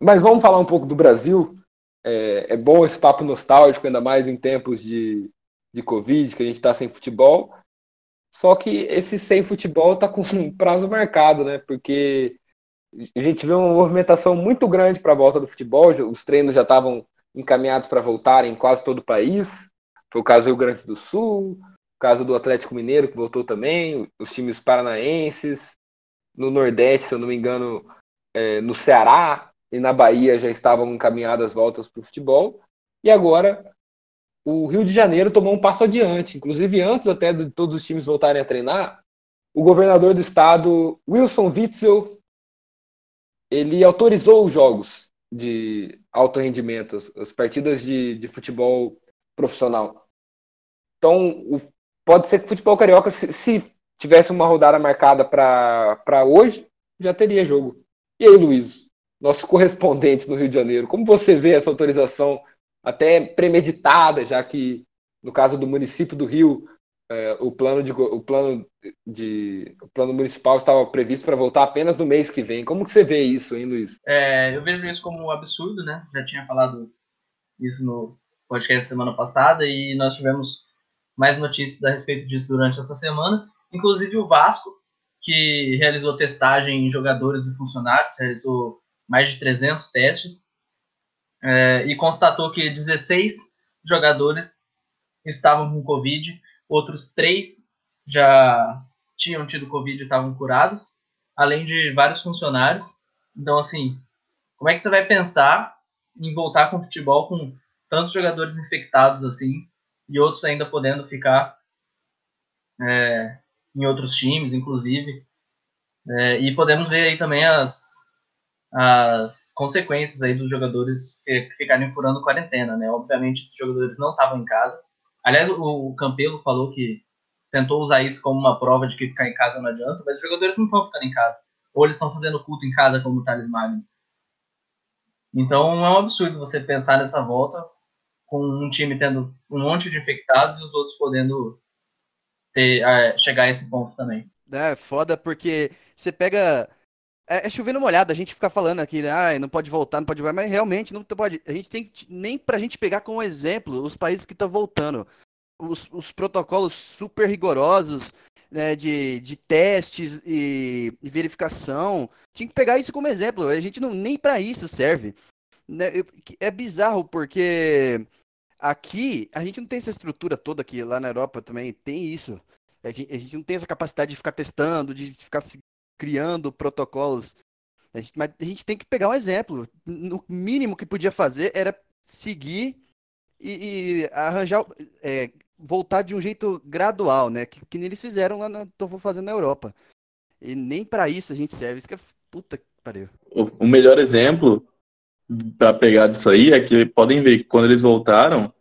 Mas vamos falar um pouco do Brasil. É, é bom esse papo nostálgico, ainda mais em tempos de, de Covid, que a gente está sem futebol. Só que esse sem futebol está com um prazo marcado, né? Porque a gente vê uma movimentação muito grande para a volta do futebol. Os treinos já estavam encaminhados para voltarem em quase todo o país. Foi o caso do Rio Grande do Sul, o caso do Atlético Mineiro, que voltou também, os times paranaenses. No Nordeste, se eu não me engano, é, no Ceará e na Bahia já estavam encaminhadas as voltas para o futebol. E agora o Rio de Janeiro tomou um passo adiante. Inclusive, antes até de todos os times voltarem a treinar, o governador do estado, Wilson Witzel, ele autorizou os jogos de alto rendimento, as partidas de, de futebol profissional. Então, o- pode ser que o futebol carioca, se, se tivesse uma rodada marcada para hoje, já teria jogo. E aí, Luiz, nosso correspondente no Rio de Janeiro, como você vê essa autorização até premeditada, já que no caso do município do Rio é, o plano de o plano de o plano municipal estava previsto para voltar apenas no mês que vem. Como que você vê isso, hein, Luiz? É, eu vejo isso como um absurdo, né? Já tinha falado isso no podcast semana passada e nós tivemos mais notícias a respeito disso durante essa semana. Inclusive o Vasco, que realizou testagem em jogadores e funcionários, realizou mais de 300 testes é, e constatou que 16 jogadores estavam com Covid outros três já tinham tido Covid e estavam curados, além de vários funcionários. Então, assim, como é que você vai pensar em voltar com o futebol com tantos jogadores infectados assim e outros ainda podendo ficar é, em outros times, inclusive? É, e podemos ver aí também as, as consequências aí dos jogadores que ficarem furando quarentena, né? Obviamente, esses jogadores não estavam em casa, Aliás, o Campelo falou que tentou usar isso como uma prova de que ficar em casa não adianta, mas os jogadores não estão ficando em casa. Ou eles estão fazendo culto em casa, como o Thales Magno. Então é um absurdo você pensar nessa volta com um time tendo um monte de infectados e os outros podendo ter, é, chegar a esse ponto também. É, foda porque você pega. É, é chovendo molhado, a gente fica falando aqui, né? Ah, não pode voltar, não pode voltar, mas realmente não pode. A gente tem que, nem pra gente pegar como exemplo os países que estão voltando. Os, os, protocolos super rigorosos né, de, de testes e, e, verificação. Tinha que pegar isso como exemplo. A gente não nem para isso serve. Né? É bizarro porque aqui a gente não tem essa estrutura toda aqui. Lá na Europa também tem isso. A gente, a gente não tem essa capacidade de ficar testando, de ficar criando protocolos. A gente, mas a gente tem que pegar um exemplo. No mínimo que podia fazer era seguir e, e arranjar, é, voltar de um jeito gradual, né? Que, que eles fizeram lá, estão fazendo na Europa. E nem para isso a gente serve. Isso que é puta que pariu. O, o melhor exemplo para pegar disso aí é que podem ver que quando eles voltaram,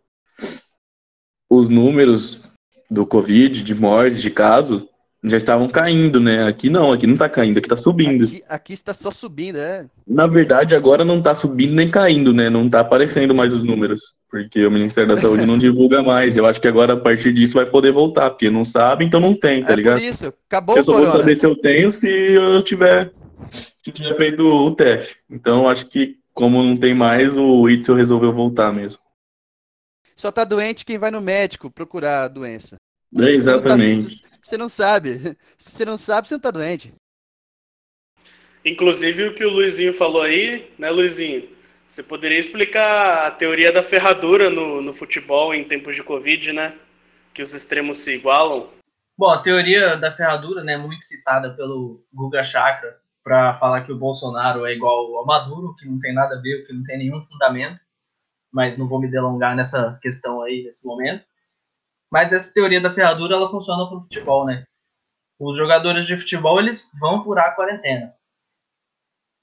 os números do Covid, de mortes, de casos, já estavam caindo, né? Aqui não, aqui não tá caindo, aqui tá subindo. Aqui, aqui está só subindo, é. Na verdade, agora não tá subindo nem caindo, né? Não tá aparecendo mais os números, porque o Ministério da Saúde não divulga mais. Eu acho que agora, a partir disso, vai poder voltar, porque não sabe, então não tem, tá é ligado? Por isso, acabou Eu só vou saber se eu tenho se eu tiver, se tiver feito o teste. Então, acho que, como não tem mais, o Itzel resolveu voltar mesmo. Só tá doente quem vai no médico procurar a doença. É, exatamente. Você não sabe. Se você não sabe, você não tá doente. Inclusive o que o Luizinho falou aí, né, Luizinho? Você poderia explicar a teoria da ferradura no, no futebol em tempos de Covid, né? Que os extremos se igualam. Bom, a teoria da ferradura, né, muito citada pelo Guga Chakra, para falar que o Bolsonaro é igual ao Maduro, que não tem nada a ver, que não tem nenhum fundamento, mas não vou me delongar nessa questão aí nesse momento. Mas essa teoria da ferradura ela funciona para o futebol, né? Os jogadores de futebol eles vão furar a quarentena,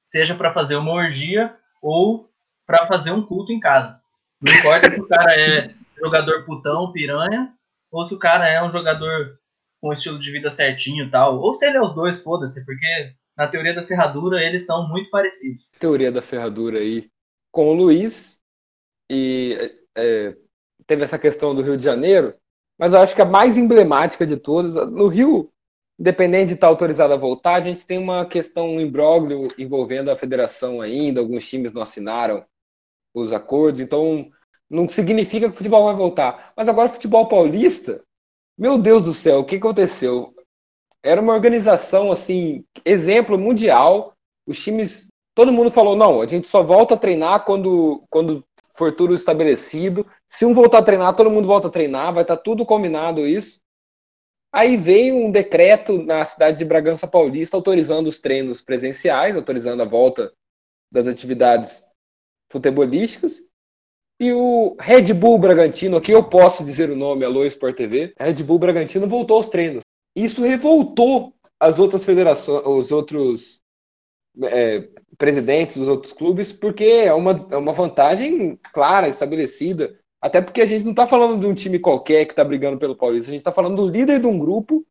seja para fazer uma orgia ou para fazer um culto em casa. Não importa se o cara é jogador putão, piranha, ou se o cara é um jogador com estilo de vida certinho e tal, ou se ele é os dois, foda-se, porque na teoria da ferradura eles são muito parecidos. Teoria da ferradura aí com o Luiz e é, teve essa questão do Rio de Janeiro mas eu acho que a mais emblemática de todas, no Rio, independente de estar autorizado a voltar, a gente tem uma questão, um imbróglio envolvendo a federação ainda, alguns times não assinaram os acordos, então não significa que o futebol vai voltar. Mas agora o futebol paulista, meu Deus do céu, o que aconteceu? Era uma organização assim, exemplo mundial, os times, todo mundo falou, não, a gente só volta a treinar quando, quando for tudo estabelecido. Se um voltar a treinar, todo mundo volta a treinar, vai estar tá tudo combinado isso. Aí veio um decreto na cidade de Bragança Paulista autorizando os treinos presenciais, autorizando a volta das atividades futebolísticas. E o Red Bull Bragantino, aqui eu posso dizer o nome, Alô Sport TV, Red Bull Bragantino voltou aos treinos. Isso revoltou as outras federações, os outros é, presidentes dos outros clubes, porque é uma, é uma vantagem clara, estabelecida. Até porque a gente não está falando de um time qualquer que está brigando pelo Paulista, a gente está falando do líder de um grupo,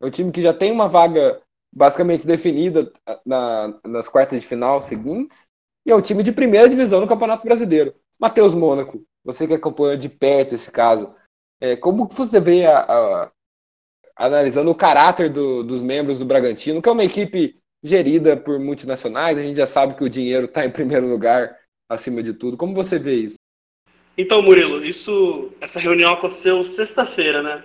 é um time que já tem uma vaga basicamente definida na, nas quartas de final seguintes, e é o time de primeira divisão no Campeonato Brasileiro. Matheus Mônaco, você que acompanha de perto esse caso, É, como você vê a, a- analisando o caráter do- dos membros do Bragantino, que é uma equipe gerida por multinacionais, a gente já sabe que o dinheiro está em primeiro lugar acima de tudo. Como você vê isso? Então, Murilo, isso, essa reunião aconteceu sexta-feira, né?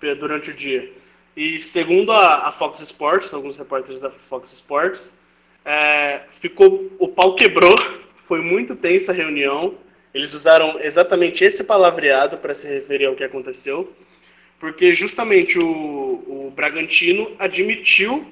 Durante o dia. E segundo a, a Fox Sports, alguns repórteres da Fox Sports, é, ficou, o pau quebrou. Foi muito tensa a reunião. Eles usaram exatamente esse palavreado para se referir ao que aconteceu, porque justamente o, o Bragantino admitiu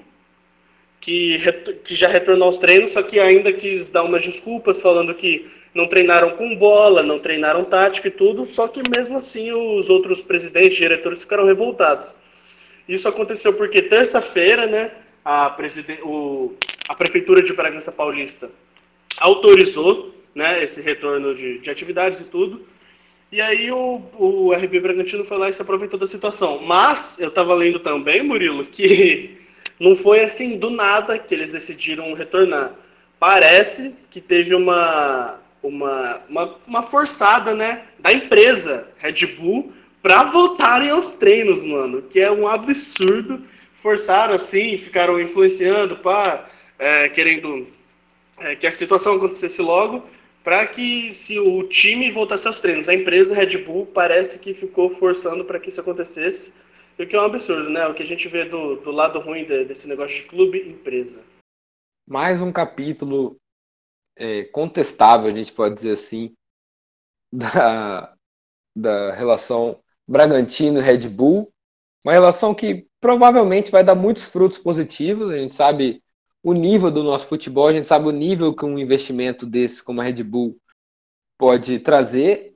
que, que já retornou aos treinos, só que ainda quis dar umas desculpas, falando que não treinaram com bola, não treinaram tática e tudo, só que mesmo assim os outros presidentes, diretores ficaram revoltados. Isso aconteceu porque terça-feira, né, a, o- a prefeitura de Bragança Paulista autorizou, né, esse retorno de, de atividades e tudo. E aí o, o RB Bragantino foi lá e se aproveitou da situação. Mas eu estava lendo também, Murilo, que não foi assim do nada que eles decidiram retornar. Parece que teve uma, uma, uma, uma forçada, né, da empresa Red Bull para voltarem aos treinos, mano, que é um absurdo. Forçaram assim, ficaram influenciando, pá, é, querendo é, que a situação acontecesse logo, para que se o time voltasse aos treinos. A empresa Red Bull parece que ficou forçando para que isso acontecesse, o que é um absurdo, né? O que a gente vê do, do lado ruim de- desse negócio de clube-empresa. Mais um capítulo é, contestável, a gente pode dizer assim, da, da relação Bragantino e Red Bull. Uma relação que provavelmente vai dar muitos frutos positivos. A gente sabe o nível do nosso futebol, a gente sabe o nível que um investimento desse, como a Red Bull, pode trazer.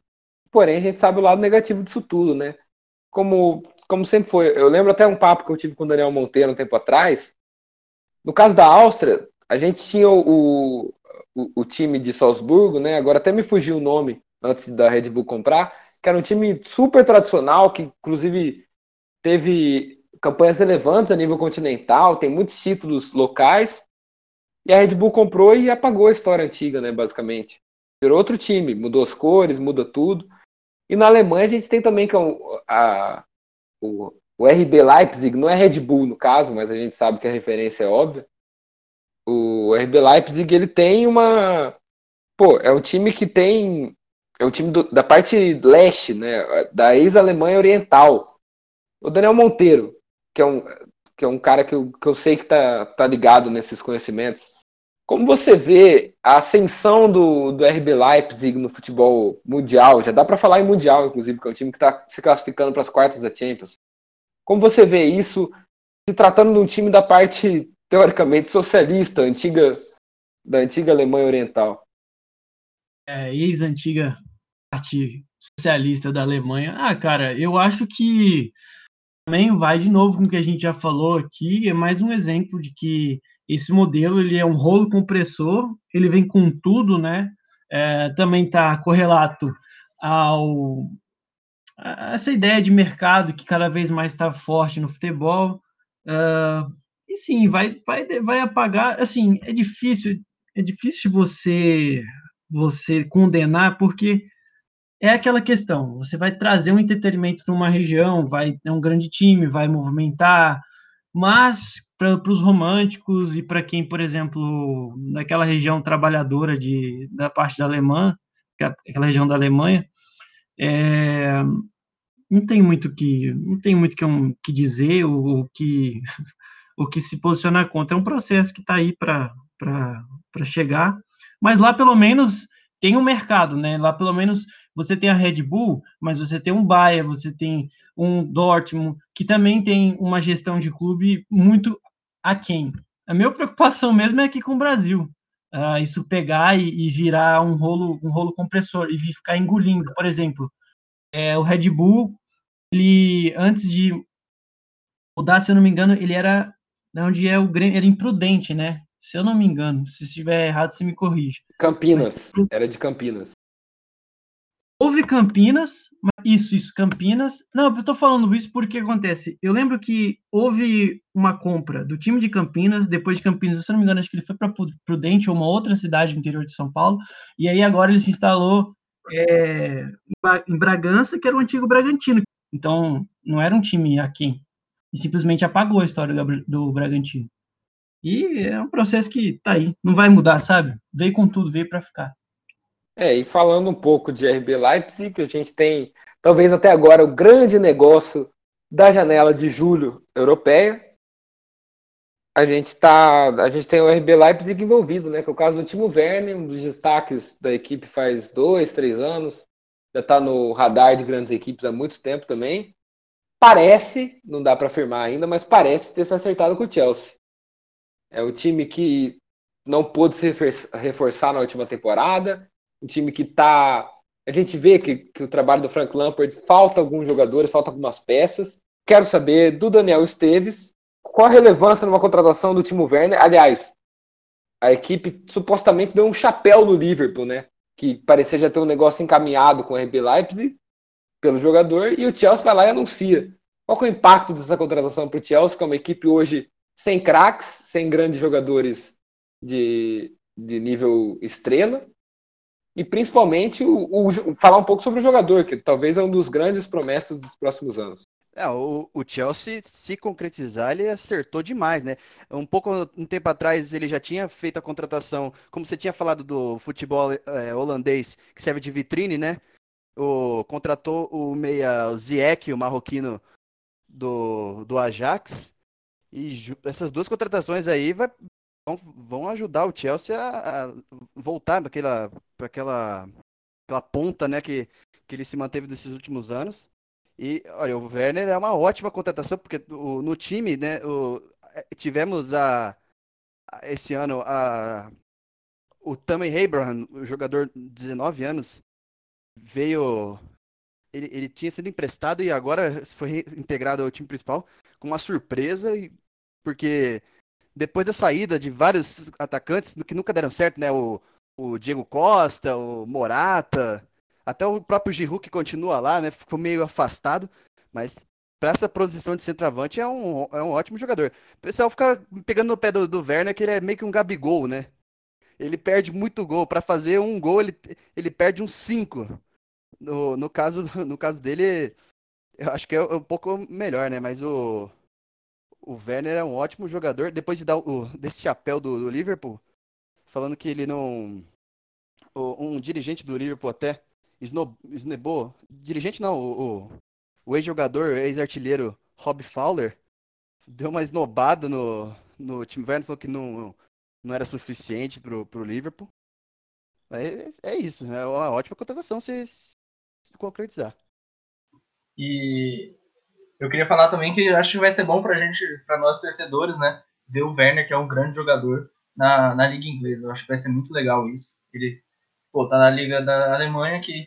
Porém, a gente sabe o lado negativo disso tudo, né? Como, como sempre foi. Eu lembro até um papo que eu tive com o Daniel Monteiro um tempo atrás. No caso da Áustria, a gente tinha o, o, o time de Salzburgo, né? Agora até me fugiu o nome antes da Red Bull comprar, que era um time super tradicional, que inclusive teve campanhas relevantes a nível continental, tem muitos títulos locais. E a Red Bull comprou e apagou a história antiga, né, basicamente. Virou outro time, mudou as cores, muda tudo. E na Alemanha a gente tem também que é a, o, o RB Leipzig, não é Red Bull no caso, mas a gente sabe que a referência é óbvia. O RB Leipzig, ele tem uma... Pô, é um time que tem... É um time do- da parte leste, né, da ex-Alemanha Oriental. O Daniel Monteiro, que é um, que é um cara que eu, que eu sei que tá, tá ligado nesses conhecimentos. Como você vê a ascensão do, do RB Leipzig no futebol mundial? Já dá para falar em mundial, inclusive, que é um time que está se classificando para as quartas da Champions. Como você vê isso se tratando de um time da parte teoricamente socialista, antiga da antiga Alemanha Oriental? é, ex-antiga parte socialista da Alemanha. Ah, cara, eu acho que também vai de novo com o que a gente já falou aqui, é mais um exemplo de que esse modelo ele é um rolo compressor, ele vem com tudo, né? É, também está correlato ao a essa ideia de mercado que cada vez mais está forte no futebol. Ah, e sim, vai, vai, vai apagar. Assim, é difícil, é difícil você você condenar, porque é aquela questão, você vai trazer um entretenimento para uma região, vai é um grande time, vai movimentar, mas para os românticos e para quem, por exemplo, naquela região trabalhadora de, da parte da Alemanha, é aquela região da Alemanha, é, não tem muito que não tem muito que, um, que dizer o, que o que se posicionar contra é um processo que está aí para chegar mas lá pelo menos tem um mercado, né? Lá pelo menos você tem a Red Bull, mas você tem um Bayern, você tem um Dortmund, que também tem uma gestão de clube muito aquém. A minha preocupação mesmo é aqui com o Brasil. Uh, isso pegar e, e, virar um rolo, um rolo compressor e ficar engolindo. Por exemplo, é, o Red Bull, ele antes de mudar, se eu não me engano, ele era onde é o Grêmio, era imprudente, né? Se eu não me engano, se estiver errado, você me corrige. Campinas, Mas, era de Campinas. Houve Campinas, isso, isso, Campinas. Não, eu tô falando isso porque acontece. Eu lembro que houve uma compra do time de Campinas, depois de Campinas, se eu não me engano, acho que ele foi para Prudente ou uma outra cidade do interior de São Paulo, e aí agora ele se instalou é, em Bragança, que era o antigo Bragantino. Então, não era um time aquém. E simplesmente apagou a história do, do Bragantino. E é um processo que tá aí, não vai mudar, sabe? Veio com tudo, veio para ficar. É, e falando um pouco de RB Leipzig, a gente tem, talvez até agora, o grande negócio da janela de julho europeia. A gente tá, a gente tem o RB Leipzig envolvido, né? Que é o caso do Timo Werner, um dos destaques da equipe faz dois, três anos. Já está no radar de grandes equipes há muito tempo também. Parece, não dá para afirmar ainda, mas parece ter se acertado com o Chelsea. É um time que não pôde se refor- reforçar na última temporada, um time que tá. A gente vê que, que o trabalho do Frank Lampard falta alguns jogadores, falta algumas peças. Quero saber do Daniel Esteves qual a relevância numa contratação do Timo Werner. Aliás, a equipe supostamente deu um chapéu no Liverpool, né? Que parecia já ter um negócio encaminhado com o RB Leipzig pelo jogador, e o Chelsea vai lá e anuncia. Qual é o impacto dessa contratação para o Chelsea, que é uma equipe hoje sem craques, sem grandes jogadores de, de nível estrela, e principalmente o, o- falar um pouco sobre o jogador, que talvez é um dos grandes promessas dos próximos anos. É, o, o Chelsea, se concretizar, ele acertou demais, né? Um pouco, um tempo atrás, ele já tinha feito a contratação, como você tinha falado do futebol é, holandês, que serve de vitrine, né? O, contratou o meia o Ziyech, o marroquino do, do Ajax, e essas duas contratações aí vai, vão, ajudar o Chelsea a, a voltar para aquela, aquela, aquela ponta, né, que, que ele se manteve nesses últimos anos. E, olha, o Werner é uma ótima contratação, porque o- no time, né, o- eh, tivemos a, a- esse ano a, o Tammy Abraham, o jogador de 19 anos, veio. Ele, ele tinha sido emprestado e agora foi integrado ao time principal com uma surpresa, porque depois da saída de vários atacantes que nunca deram certo, né? O, o Diego Costa, o Morata, até o próprio Giroud que continua lá, né? Ficou meio afastado, mas para essa posição de centroavante é um, é um ótimo jogador. O pessoal fica pegando no pé do, do Werner que ele é meio que um Gabigol, né? Ele perde muito gol. Para fazer um gol, ele, ele perde uns cinco. No, no, caso, no caso dele, eu acho que é um pouco melhor, né? Mas o, o Werner é um ótimo jogador. Depois de dar o, desse chapéu do, do Liverpool, falando que ele não. o- um dirigente do Liverpool até esnebou. Dirigente não, o, o, ex-jogador, ex-artilheiro Rob Fowler, deu uma esnobada no, no time Werner, falou que não, não era suficiente pro, pro Liverpool. É, é isso, é uma ótima contratação se, se concretizar. E eu queria falar também que acho que vai ser bom pra gente, pra nós torcedores, né? Ver o Werner, que é um grande jogador, na, na Liga Inglesa. Eu acho que vai ser muito legal isso. Ele, pô, tá na Liga da Alemanha que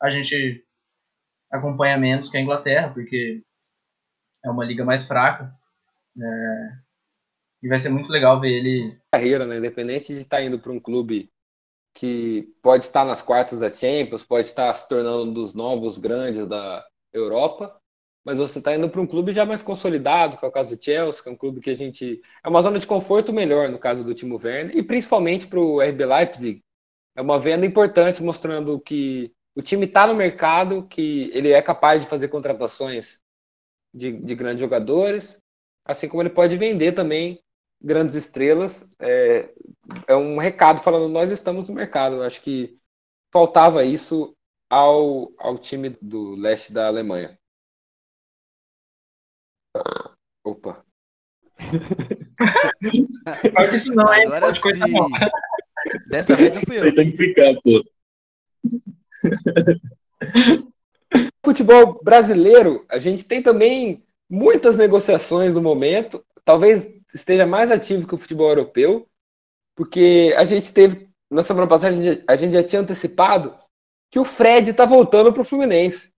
a gente acompanha menos que a Inglaterra, porque é uma liga mais fraca. né? E vai ser muito legal ver ele carreira, né? Independente de estar indo para um clube que pode estar nas quartas da Champions, pode estar se tornando um dos novos grandes da Europa, mas você está indo para um clube já mais consolidado, que é o caso do Chelsea, que é um clube que a gente. É uma zona de conforto melhor no caso do Timo Werner, e principalmente para o RB Leipzig. É uma venda importante mostrando que o time está no mercado, que ele é capaz de fazer contratações de, de grandes jogadores, assim como ele pode vender também grandes estrelas. É, é um recado falando nós estamos no mercado. Eu acho que faltava isso ao, ao time do leste da Alemanha. Opa. Corta isso não, hein? Agora Pode sim. não. Dessa vez não fui eu. tem que ficar, pô. Futebol brasileiro, a gente tem também muitas negociações no momento. Talvez esteja mais ativo que o futebol europeu, porque a gente teve, na semana passada, a gente, a gente já tinha antecipado que o Fred está voltando para o Fluminense.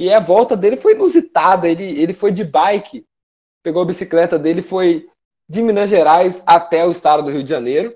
E a volta dele foi inusitada. Ele, ele foi de bike, pegou a bicicleta dele, foi de Minas Gerais até o estado do Rio de Janeiro.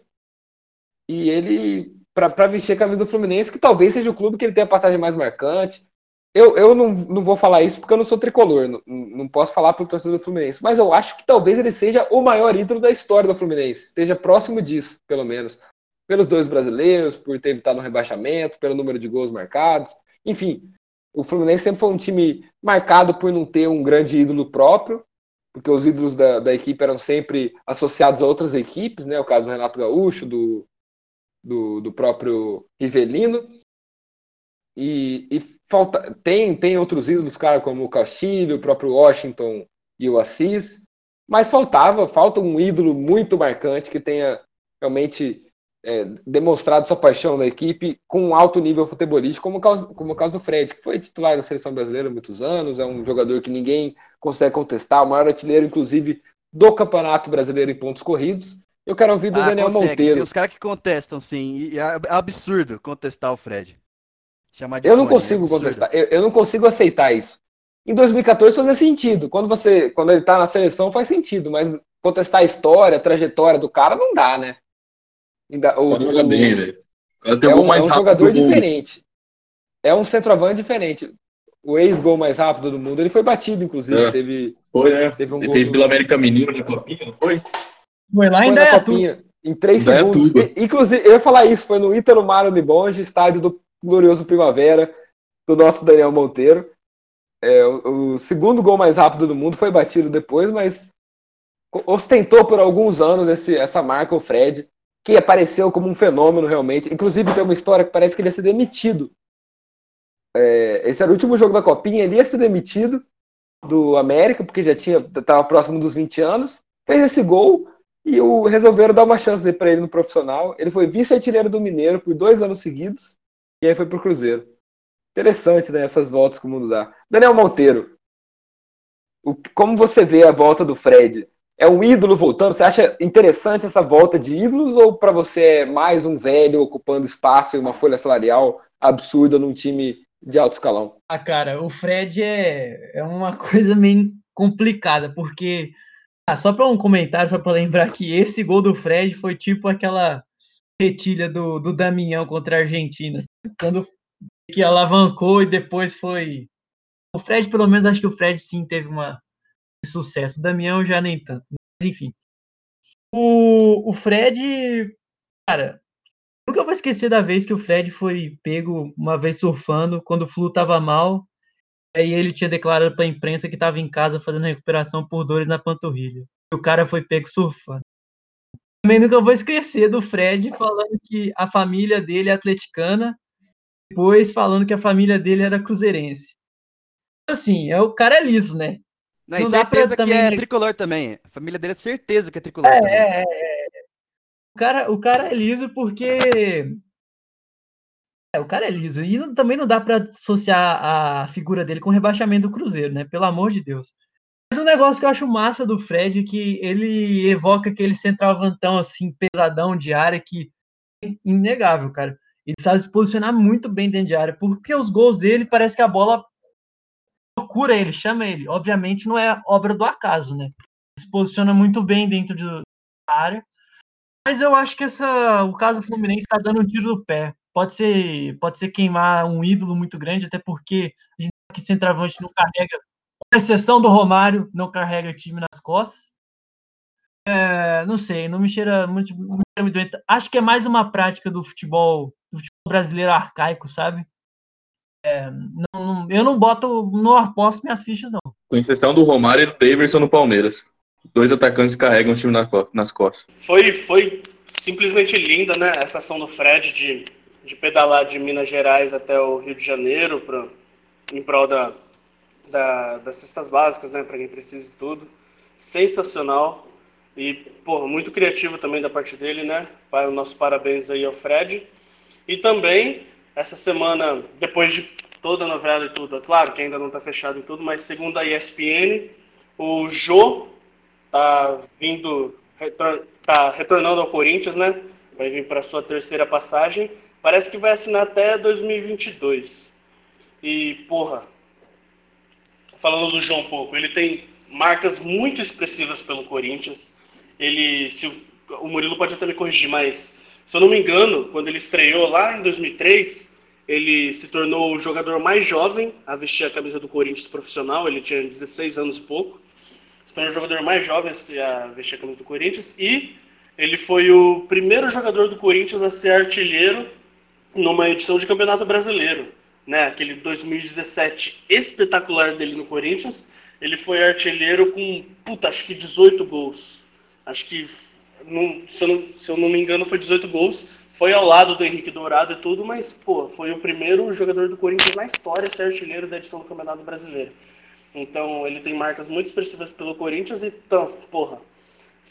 E ele, para vestir a camisa do Fluminense, que talvez seja o clube que ele tem a passagem mais marcante. Eu, eu não, não vou falar isso porque eu não sou tricolor, não, não posso falar pelo torcedor do Fluminense, mas eu acho que talvez ele seja o maior ídolo da história do Fluminense, esteja próximo disso, pelo menos. pelos dois brasileiros, por ter evitado um rebaixamento, pelo número de gols marcados. Enfim, o Fluminense sempre foi um time marcado por não ter um grande ídolo próprio, porque os ídolos da, da equipe eram sempre associados a outras equipes, né? O caso do Renato Gaúcho, do, do, do próprio Rivelino. E, e, falta, tem, tem outros ídolos, cara, como o Castilho, o próprio Washington e o Assis, mas faltava, falta um ídolo muito marcante que tenha realmente é, demonstrado sua paixão na equipe com um alto nível futebolístico, como o, caso, como o caso do Fred, que foi titular da seleção brasileira há muitos anos, é um jogador que ninguém consegue contestar, o maior artilheiro, inclusive, do Campeonato Brasileiro em pontos corridos. Eu quero ouvir do ah, Daniel consegue. Monteiro. Tem os caras que contestam, sim, e é absurdo contestar o Fred. Chamar de eu não consigo é contestar, eu, eu não consigo aceitar isso. Em 2014 fazia sentido. Quando você, quando ele tá na seleção faz sentido, mas contestar a história, a trajetória do cara não dá, né? Ainda, o, o, bem, velho. É um, é um jogador diferente. É um centroavante diferente. O ex-gol mais rápido do mundo, ele foi batido, inclusive. É. Teve, foi, né? Teve um ele fez pela América Mineiro na Copinha, não foi? Foi lá em Copinha, em três segundos. Inclusive, eu ia falar isso, foi no Ítalo Mário Libonge, estádio do glorioso Primavera, do nosso Daniel Monteiro. É, o, o, segundo gol mais rápido do mundo foi batido depois, mas ostentou por alguns anos esse, essa marca, o Fred que apareceu como um fenômeno realmente. Inclusive, tem uma história que parece que ele ia ser demitido. É, esse era o último jogo da Copinha, ele ia ser demitido do América, porque já tinha estava próximo dos 20 anos. Fez esse gol e o, resolveram dar uma chance para ele no profissional. Ele foi vice-artilheiro do Mineiro por dois anos seguidos e aí foi para o Cruzeiro. Interessante, né? Essas voltas que o mundo dá. Daniel Monteiro, o, como você vê a volta do Fred? É um ídolo voltando? Você acha interessante essa volta de ídolos ou para você é mais um velho ocupando espaço e uma folha salarial absurda num time de alto escalão? Ah, cara, o Fred é, é uma coisa meio complicada, porque ah, só para um comentário, só para lembrar que esse gol do Fred foi tipo aquela retilha do, do Damião contra a Argentina, quando que alavancou e depois foi. O Fred, pelo menos, acho que o Fred sim teve uma, sucesso. O Damião já nem tanto. Mas, enfim. O, o Fred, cara, nunca vou esquecer da vez que o Fred foi pego uma vez surfando, quando o Flu tava mal. Aí ele tinha declarado para a imprensa que estava em casa fazendo recuperação por dores na panturrilha. E o cara foi pego surfando. Também nunca vou esquecer do Fred falando que a família dele é atleticana, depois falando que a família dele era cruzeirense. Assim, é, o cara é liso, né? Não, não certeza que é tricolor também. A família dele é certeza que é tricolor é, também. É, é, o, cara, o cara é liso porque. É, o cara é liso. E não, também não dá para associar a figura dele com o rebaixamento do Cruzeiro, né? Pelo amor de Deus. Mas um negócio que eu acho massa do Fred é que ele evoca aquele centroavantão assim, pesadão de área que é inegável, cara. Ele sabe se posicionar muito bem dentro de área, porque os gols dele parece que a bola procura ele, chama ele. Obviamente não é obra do acaso, né? Se posiciona muito bem dentro de, da área. Mas eu acho que essa, o caso do Fluminense está dando um tiro do pé. Pode ser, pode ser queimar um ídolo muito grande, até porque a gente que centroavante não carrega, com exceção do Romário, não carrega time nas costas. É, não sei, não me cheira muito, muito Acho que é mais uma prática do futebol, do futebol brasileiro arcaico, sabe? É, não, eu não boto, não aposto minhas fichas, não. Com exceção do Romário e do Davidson no Palmeiras. Dois atacantes carregam o time nas costas. Foi, foi simplesmente linda, né? Essa ação do Fred de, de pedalar de Minas Gerais até o Rio de Janeiro pra, em prol da, da, das cestas básicas, né? Para quem precisa de tudo. Sensacional. E, pô, muito criativo também da parte dele, né? Para o nosso parabéns aí ao Fred. E também essa semana, depois de toda a novela e tudo, é claro que ainda não está fechado e tudo, mas segundo a ESPN, o Jô tá vindo, tá retornando ao Corinthians, né? Vai vir para sua terceira passagem. Parece que vai assinar até 2022. E, porra, falando do João um pouco, ele tem marcas muito expressivas pelo Corinthians. Ele, se o Murilo pode até me corrigir, mas se eu não me engano, quando ele estreou lá em 2003, ele se tornou o jogador mais jovem a vestir a camisa do Corinthians profissional. Ele tinha 16 anos e pouco. Se tornou o jogador mais jovem a vestir a camisa do Corinthians. E ele foi o primeiro jogador do Corinthians a ser artilheiro numa edição de Campeonato Brasileiro, né? Aquele 2017 espetacular dele no Corinthians. Ele foi artilheiro com, puta, acho que 18 gols. Acho que, se, eu não, se eu não me engano, foi 18 gols. Foi ao lado do Henrique Dourado e tudo, mas, pô, foi o primeiro jogador do Corinthians na história ser artilheiro da edição do Campeonato Brasileiro. Então, ele tem marcas muito expressivas pelo Corinthians e, então, porra,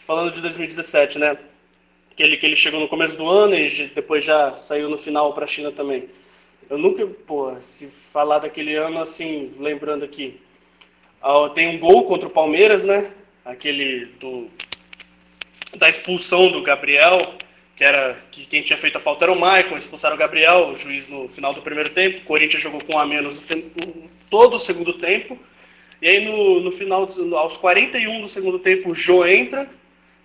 falando de 2017, né? Que ele, que ele chegou no começo do ano e depois já saiu no final para a China também. Eu nunca, pô, se falar daquele ano assim, lembrando aqui, tem um gol contra o Palmeiras, né? Aquele do da expulsão do Gabriel, que era que quem tinha feito a falta era o Maicon, expulsaram o Gabriel, o juiz no final do primeiro tempo. O Corinthians jogou com a menos todo o segundo tempo. E aí no, no final, aos 41 do segundo tempo, o Jô entra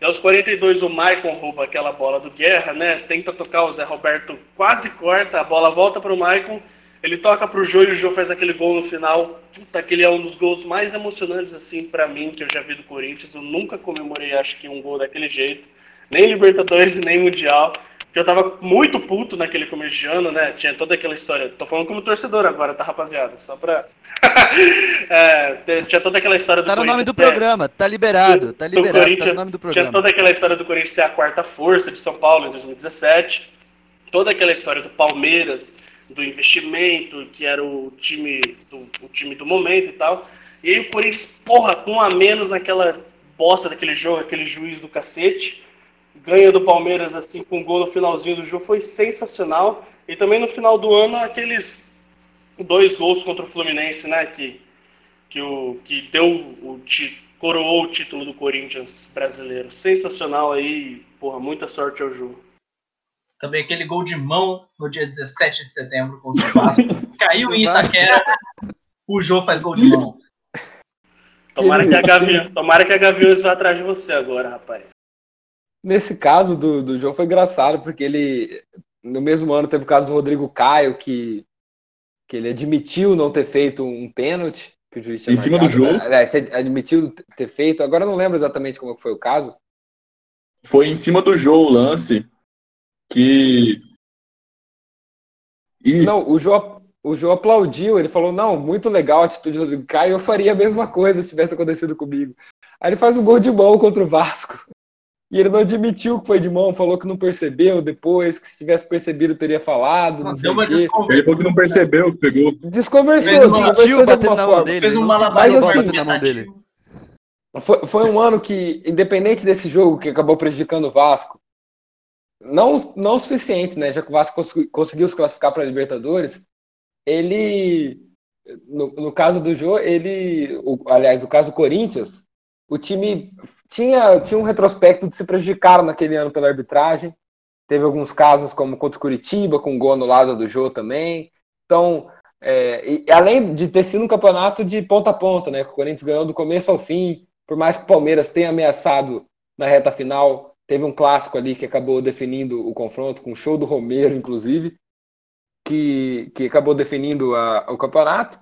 e aos 42 o Maicon rouba aquela bola do Guerra, né? Tenta tocar, o Zé Roberto quase corta, a bola volta para o Maicon, ele toca para o Jô e o Jô faz aquele gol no final. Puta, aquele é um dos gols mais emocionantes, assim, para mim, que eu já vi do Corinthians. Eu nunca comemorei, acho que, um gol daquele jeito. Nem Libertadores, nem Mundial. Porque eu tava muito puto naquele começo de ano, né? Tinha toda aquela história. Tô falando como torcedor agora, tá, rapaziada? Só pra. é, tinha toda aquela história do Tá no nome do programa, tá liberado, tá liberado, tá no nome do programa. Tinha toda aquela história do Corinthians ser a quarta força de São Paulo em 2017. Toda aquela história do Palmeiras, do investimento, que era o time do, o time do momento e tal. E aí o Corinthians, porra, com um a menos naquela bosta daquele jogo, aquele juiz do cacete ganha do Palmeiras assim com um gol no finalzinho do jogo foi sensacional. E também no final do ano aqueles dois gols contra o Fluminense, né, que que o que deu o coroou o título do Corinthians brasileiro. Sensacional aí, porra, muita sorte ao jogo. Também aquele gol de mão no dia 17 de setembro contra o Vasco. Caiu em Itaquera, o Jô faz gol de mão. Tomara que a Gaviões, tomara que a Gaviões vá atrás de você agora, rapaz. Nesse caso do, do jogo foi engraçado, porque ele, no mesmo ano, teve o caso do Rodrigo Caio, que, que ele admitiu não ter feito um pênalti, que o juiz tinha Em cima do jogo. É, admitiu ter feito, agora eu não lembro exatamente como foi o caso. Foi em cima do jogo o lance que. Isso. Não, o Jô, o Jô aplaudiu, ele falou, não, muito legal a atitude do Rodrigo Caio, eu faria a mesma coisa se tivesse acontecido comigo. Aí ele faz um gol de mão contra o Vasco. E ele não admitiu que foi de mão, falou que não percebeu depois, que se tivesse percebido teria falado. Não Deu uma sei o quê. desconversa. Ele falou que não percebeu, que pegou. Desconversou, Fez assim, uma- conversou Tio de alguma na mão forma. dele. Fez um Mas, assim, na mão dele. Foi, foi um ano que, independente desse jogo que acabou prejudicando o Vasco, não, não o suficiente, né? Já que o Vasco cons- conseguiu se classificar para a Libertadores, ele, no, no caso do Jô, ele, o, aliás, no caso do Corinthians, o time tinha, tinha um retrospecto de se prejudicar naquele ano pela arbitragem. Teve alguns casos, como contra o Curitiba, com gol no lado do Jô também. Então, é, e além de ter sido um campeonato de ponta a ponta, né? O Corinthians ganhou do começo ao fim, por mais que o Palmeiras tenha ameaçado na reta final, teve um clássico ali que acabou definindo o confronto, com o show do Romero, inclusive, que, que acabou definindo a- o campeonato.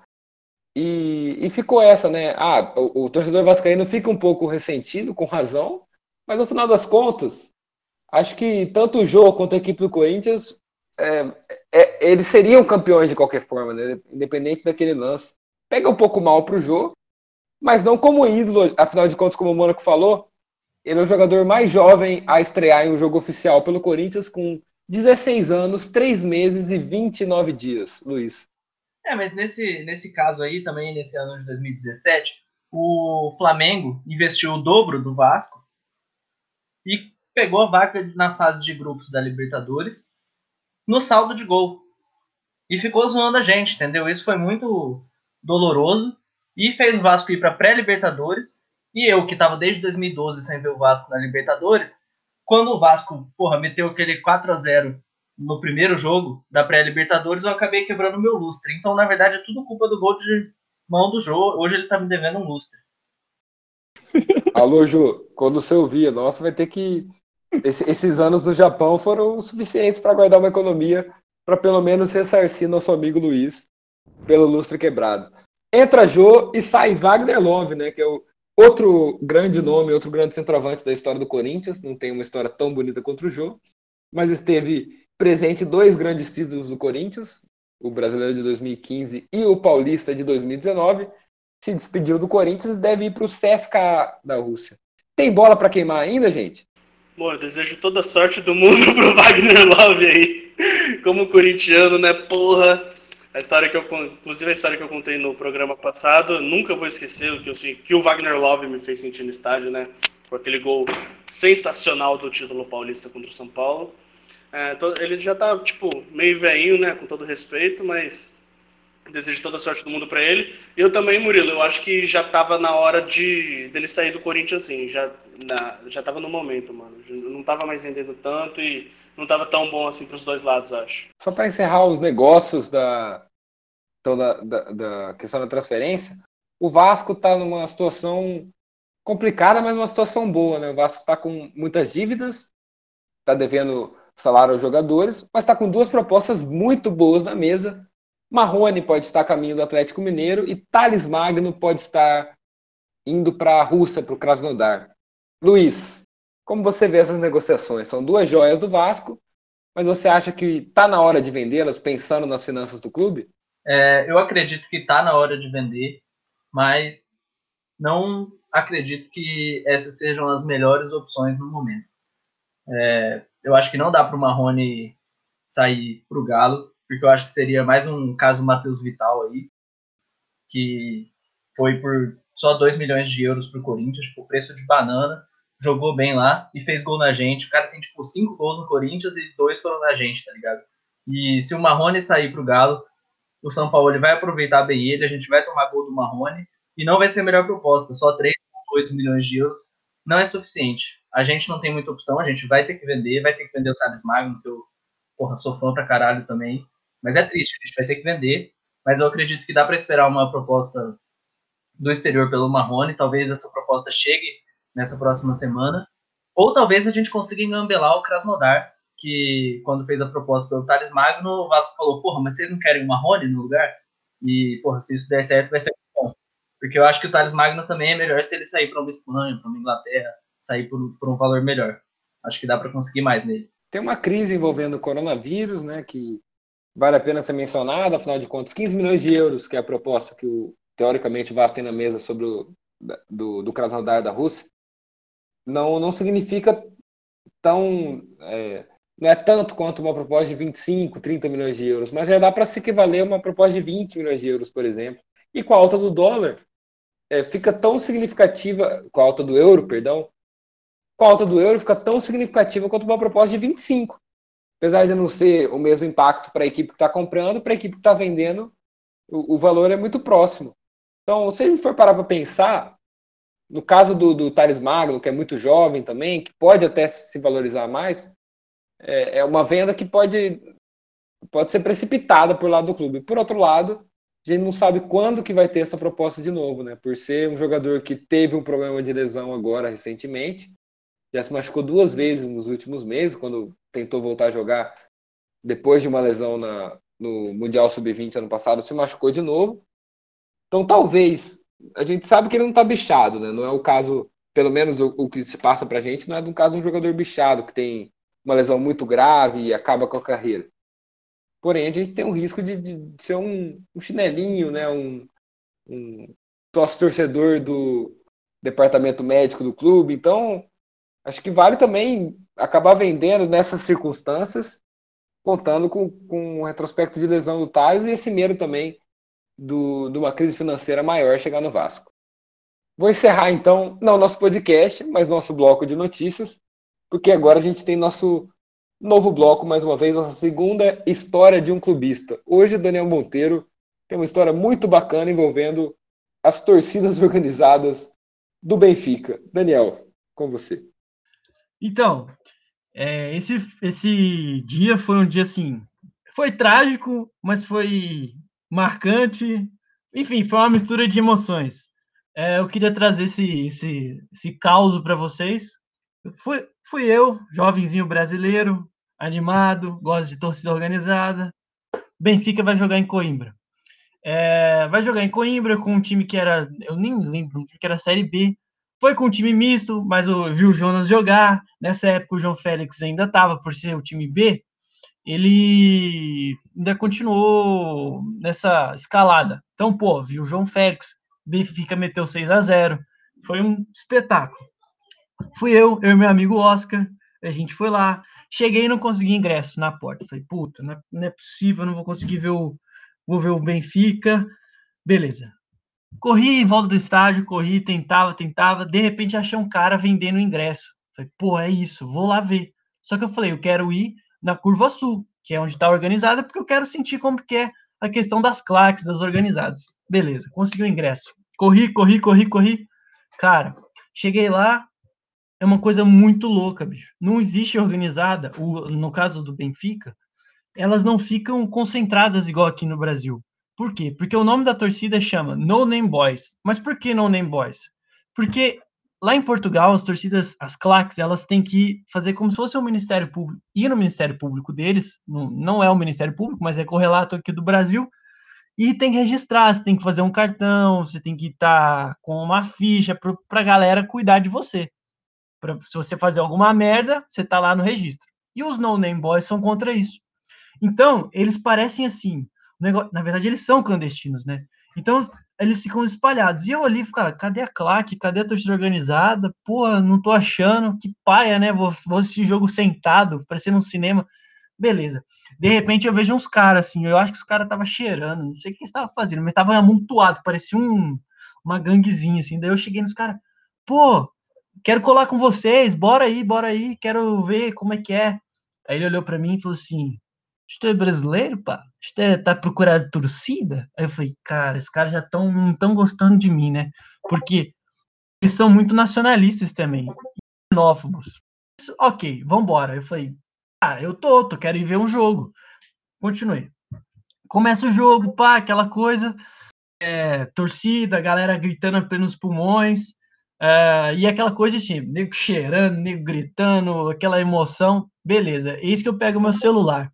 E, e ficou essa, né? Ah, o, o torcedor vascaíno fica um pouco ressentido, com razão, mas no final das contas, acho que tanto o jogo quanto a equipe do Corinthians, é, é, eles seriam campeões de qualquer forma, né? Independente daquele lance. Pega um pouco mal pro jogo, mas não como ídolo, afinal de contas, como o Mônaco falou, ele é o jogador mais jovem a estrear em um jogo oficial pelo Corinthians com 16 anos, 3 meses e 29 dias, Luiz. É, mas nesse, nesse caso aí, também nesse ano de 2017, o Flamengo investiu o dobro do Vasco e pegou a vaca na fase de grupos da Libertadores no saldo de gol. E ficou zoando a gente, entendeu? Isso foi muito doloroso e fez o Vasco ir para pré-Libertadores. E eu, que tava desde 2012 sem ver o Vasco na Libertadores, quando o Vasco, porra, meteu aquele 4 a 0 no primeiro jogo da pré-Libertadores, eu acabei quebrando meu lustre. Então, na verdade, é tudo culpa do gol de mão do Jô. Hoje ele tá me devendo um lustre. Alô, Ju, quando você ouvir, nossa, vai ter que. Esse- esses anos no Japão foram suficientes para guardar uma economia para pelo menos ressarcir nosso amigo Luiz pelo lustre quebrado. Entra Jô e sai Wagner Love, né? Que é o outro grande nome, outro grande centroavante da história do Corinthians, não tem uma história tão bonita contra o jogo, mas esteve presente dois grandes títulos do Corinthians, o Brasileiro de 2015 e o Paulista de 2019. Se despediu do Corinthians e deve ir para o CSKA da Rússia. Tem bola para queimar ainda, gente? Bom, eu desejo toda a sorte do mundo pro Wagner Love aí. Como corintiano, né? Porra. A história que eu, inclusive a história que eu contei no programa passado, nunca vou esquecer o que, eu, que o Wagner Love me fez sentir no estádio, né? Com aquele gol sensacional do título paulista contra o São Paulo. É, ele já tá, tipo, meio veinho, né? Com todo respeito, mas desejo toda a sorte do mundo para ele. E eu também, Murilo, eu acho que já tava na hora de dele sair do Corinthians, assim. Já, na, já tava no momento, mano. Não tava mais rendendo tanto e não estava tão bom assim para os dois lados, acho. Só para encerrar os negócios da, então, da, da, da, questão da transferência, o Vasco está numa situação complicada, mas uma situação boa. Né? O Vasco está com muitas dívidas, está devendo salário aos jogadores, mas está com duas propostas muito boas na mesa. Marrone pode estar a caminho do Atlético Mineiro e Thales Magno pode estar indo para a Rússia, para o Krasnodar. Luiz, como você vê essas negociações? São duas joias do Vasco, mas você acha que está na hora de vendê-las, pensando nas finanças do clube? É, eu acredito que está na hora de vender, mas não acredito que essas sejam as melhores opções no momento. É, eu acho que não dá para o Marrone sair para o Galo, porque eu acho que seria mais um caso Matheus Vital aí, que foi por só 2 milhões de euros para o Corinthians, tipo, preço de banana, jogou bem lá e fez gol na gente. O cara tem, tipo, 5 gols no Corinthians e dois foram na gente, tá ligado? E se o Marrone sair para o Galo, o São Paulo ele vai aproveitar bem ele, a gente vai tomar gol do Marrone e não vai ser a melhor proposta, só 3,8 milhões de euros não é suficiente a gente não tem muita opção, a gente vai ter que vender, vai ter que vender o Thales Magno, que eu, porra, sou fã pra caralho também. Mas é triste, a gente vai ter que vender. Mas eu acredito que dá para esperar uma proposta do exterior pelo Marrone, talvez essa proposta chegue nessa próxima semana. Ou talvez a gente consiga engambelar o Krasnodar, que quando fez a proposta pelo Thales Magno, o Vasco falou, porra, mas vocês não querem o Marrone no lugar? E, porra, se isso der certo, vai ser bom. Porque eu acho que o Thales Magno também é melhor se ele sair para uma Espanha, para uma Inglaterra, sair por, por um valor melhor. Acho que dá para conseguir mais nele. Tem uma crise envolvendo o coronavírus, né, que vale a pena ser mencionada, afinal de contas, 15 milhões de euros, que é a proposta que o, teoricamente o Vasco tem na mesa sobre o do, do Krasnodar da Rússia, não, não significa tão. É, não é tanto quanto uma proposta de 25, 30 milhões de euros, mas já dá para se equivaler a uma proposta de 20 milhões de euros, por exemplo. E com a alta do dólar, é, fica tão significativa, com a alta do euro, perdão, com a alta do euro fica tão significativa quanto uma proposta de 25. Apesar de não ser o mesmo impacto para a equipe que está comprando, para a equipe que está vendendo, o, o, valor é muito próximo. Então, se a gente for parar para pensar, no caso do, do Thales Magno, que é muito jovem também, que pode até se valorizar mais, é, é uma venda que pode, pode ser precipitada por lado do clube. Por outro lado, a gente não sabe quando que vai ter essa proposta de novo, né? Por ser um jogador que teve um problema de lesão agora recentemente, já se machucou duas vezes nos últimos meses, quando tentou voltar a jogar depois de uma lesão na, no Mundial Sub-20 ano passado, se machucou de novo. Então, talvez, a gente sabe que ele não está bichado, né? Não é o caso, pelo menos o, o que se passa para a gente, não é um caso de um jogador bichado, que tem uma lesão muito grave e acaba com a carreira. Porém, a gente tem um risco de, de ser um, um, chinelinho, né? Um, um sócio torcedor do departamento médico do clube. Então, acho que vale também acabar vendendo nessas circunstâncias, contando com, com um retrospecto de lesão do Thales e esse medo também do, de uma crise financeira maior chegar no Vasco. Vou encerrar então, não nosso podcast, mas nosso bloco de notícias, porque agora a gente tem nosso novo bloco, mais uma vez, nossa segunda história de um clubista. Hoje, Daniel Monteiro tem uma história muito bacana envolvendo as torcidas organizadas do Benfica. Daniel, com você. Então, é, esse, esse dia foi um dia assim. Foi trágico, mas foi marcante. Enfim, foi uma mistura de emoções. É, eu queria trazer esse, esse, esse caos para vocês. Fui, fui eu, jovenzinho brasileiro, animado, gosto de torcida organizada. Benfica vai jogar em Coimbra. É, vai jogar em Coimbra com um time que era, eu nem lembro, um que era Série B, Foi com o time misto, mas eu vi o Jonas jogar. Nessa época o João Félix ainda estava por ser o time B. Ele ainda continuou nessa escalada. Então, pô, viu o João Félix, Benfica meteu 6 a 0 Foi um espetáculo. Fui eu, eu e meu amigo Oscar, a gente foi lá. Cheguei e não consegui ingresso na porta. Falei, puta, não é, não é possível, não vou conseguir ver o, vou ver o Benfica. Beleza. Corri em volta do estádio, corri, tentava, tentava. De repente achei um cara vendendo ingresso. Falei, pô, é isso, vou lá ver. Só que eu falei, eu quero ir na Curva Sul, que é onde está organizada, porque eu quero sentir como que é a questão das claques, das organizadas. Beleza, consegui o ingresso. Corri, corri, corri, corri. Cara, cheguei lá, é uma coisa muito louca, bicho. Não existe organizada, o, no caso do Benfica, elas não ficam concentradas igual aqui no Brasil. Por quê? Porque o nome da torcida chama No Name Boys. Mas por que No Name Boys? Porque lá em Portugal, as torcidas, as claques, elas têm que fazer como se fosse um Ministério Público. Ir no Ministério Público deles, não, não é o Ministério Público, mas é correlato aqui do Brasil, e tem que registrar, você tem que fazer um cartão, você tem que estar tá com uma ficha para a galera cuidar de você. Pra, se você fazer alguma merda, você tá lá no registro. E os no-name boys são contra isso. Então, eles parecem assim. Negócio, na verdade, eles são clandestinos, né? Então, eles ficam espalhados. E eu ali, cara, cadê a claque? Cadê a torcida organizada? Porra, não tô achando. Que paia, né? Vou, vou assistir jogo sentado, parecendo um cinema. Beleza. De repente eu vejo uns caras assim, eu acho que os caras estavam cheirando, não sei o que eles estavam fazendo, mas estavam amontoado, parecia um, uma ganguezinha assim. Daí eu cheguei nos caras, pô, quero colar com vocês, bora aí, bora aí, quero ver como é que é. Aí ele olhou para mim e falou assim: Isto é brasileiro, pá? Isto é, tá procurando torcida? Aí eu falei, cara, esses caras já estão não tão gostando de mim, né? Porque eles são muito nacionalistas também, xenófobos. Ok, vambora. Eu falei, ah, eu tô, tô, quero ir ver um jogo. Continuei. Começa o jogo, pá, aquela coisa, é, torcida, galera gritando pelos pulmões, é, e aquela coisa assim, nego cheirando, nego gritando, aquela emoção, beleza. Eis que eu pego meu celular.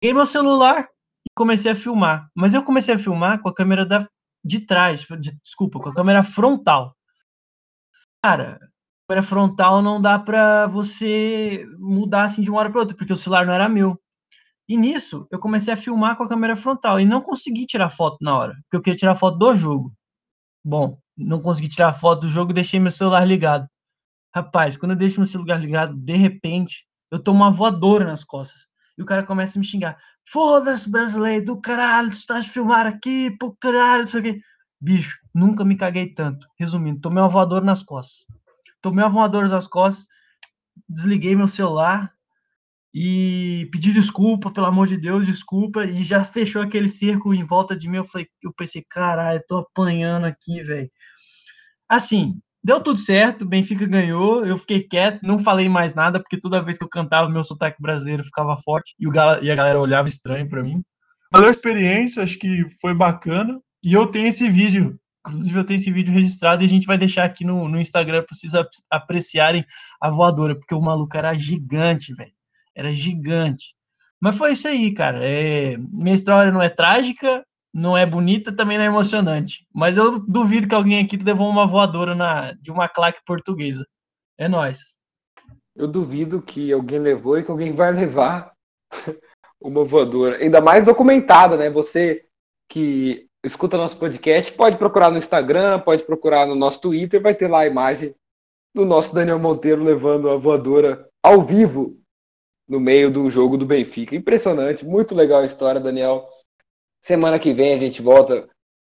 Peguei meu celular e comecei a filmar. Mas eu comecei a filmar com a câmera da, de trás, de, desculpa, com a câmera frontal. Cara, câmera frontal não dá para você mudar assim de uma hora para outra, porque o celular não era meu. E nisso, eu comecei a filmar com a câmera frontal e não consegui tirar foto na hora, porque eu queria tirar foto do jogo. Bom, não consegui tirar foto do jogo, deixei meu celular ligado. Rapaz, quando eu deixo meu celular ligado, de repente, eu tomo uma voadora nas costas. E o cara começa a me xingar. Foda-se, brasileiro, do caralho, tu estás filmar aqui, pô, caralho, isso aqui. Bicho, nunca me caguei tanto. Resumindo, tomei uma voadora nas costas. Tomei uma voadora nas costas, desliguei meu celular, e pedi desculpa, pelo amor de Deus, desculpa, e já fechou aquele cerco em volta de mim. Eu falei, eu pensei, caralho, eu tô apanhando aqui, velho. Assim, deu tudo certo, Benfica ganhou, eu fiquei quieto, não falei mais nada, porque toda vez que eu cantava, meu sotaque brasileiro ficava forte e, o, e a galera olhava estranho para mim. Valeu a experiência, acho que foi bacana. E eu tenho esse vídeo, inclusive eu tenho esse vídeo registrado e a gente vai deixar aqui no, no Instagram para vocês apreciarem a voadora, porque o maluco era gigante, velho era gigante. Mas foi isso aí, cara. É, minha história não é trágica, não é bonita, também não é emocionante. Mas eu duvido que alguém aqui levou uma voadora na, de uma claque portuguesa. É nós. Eu duvido que alguém levou e que alguém vai levar uma voadora. Ainda mais documentada, né? Você que escuta nosso podcast pode procurar no Instagram, pode procurar no nosso Twitter, vai ter lá a imagem do nosso Daniel Monteiro levando a voadora ao vivo no meio do jogo do Benfica. Impressionante, muito legal a história, Daniel. Semana que vem a gente volta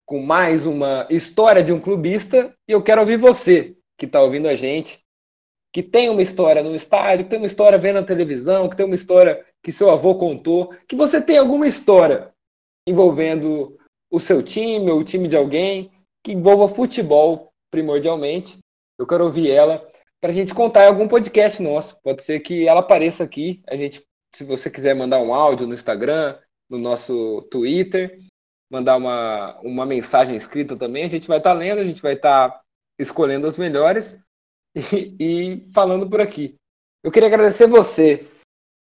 com mais uma história de um clubista e eu quero ouvir você que está ouvindo a gente, que tem uma história no estádio, que tem uma história vendo na televisão, que tem uma história que seu avô contou, que você tem alguma história envolvendo o seu time ou o time de alguém que envolva futebol primordialmente. Eu quero ouvir ela para a gente contar em algum podcast nosso. Pode ser que ela apareça aqui. A gente, se você quiser mandar um áudio no Instagram, no nosso Twitter, mandar uma, uma mensagem escrita também, a gente vai estar tá lendo, a gente vai estar tá escolhendo as melhores e, e falando por aqui. Eu queria agradecer você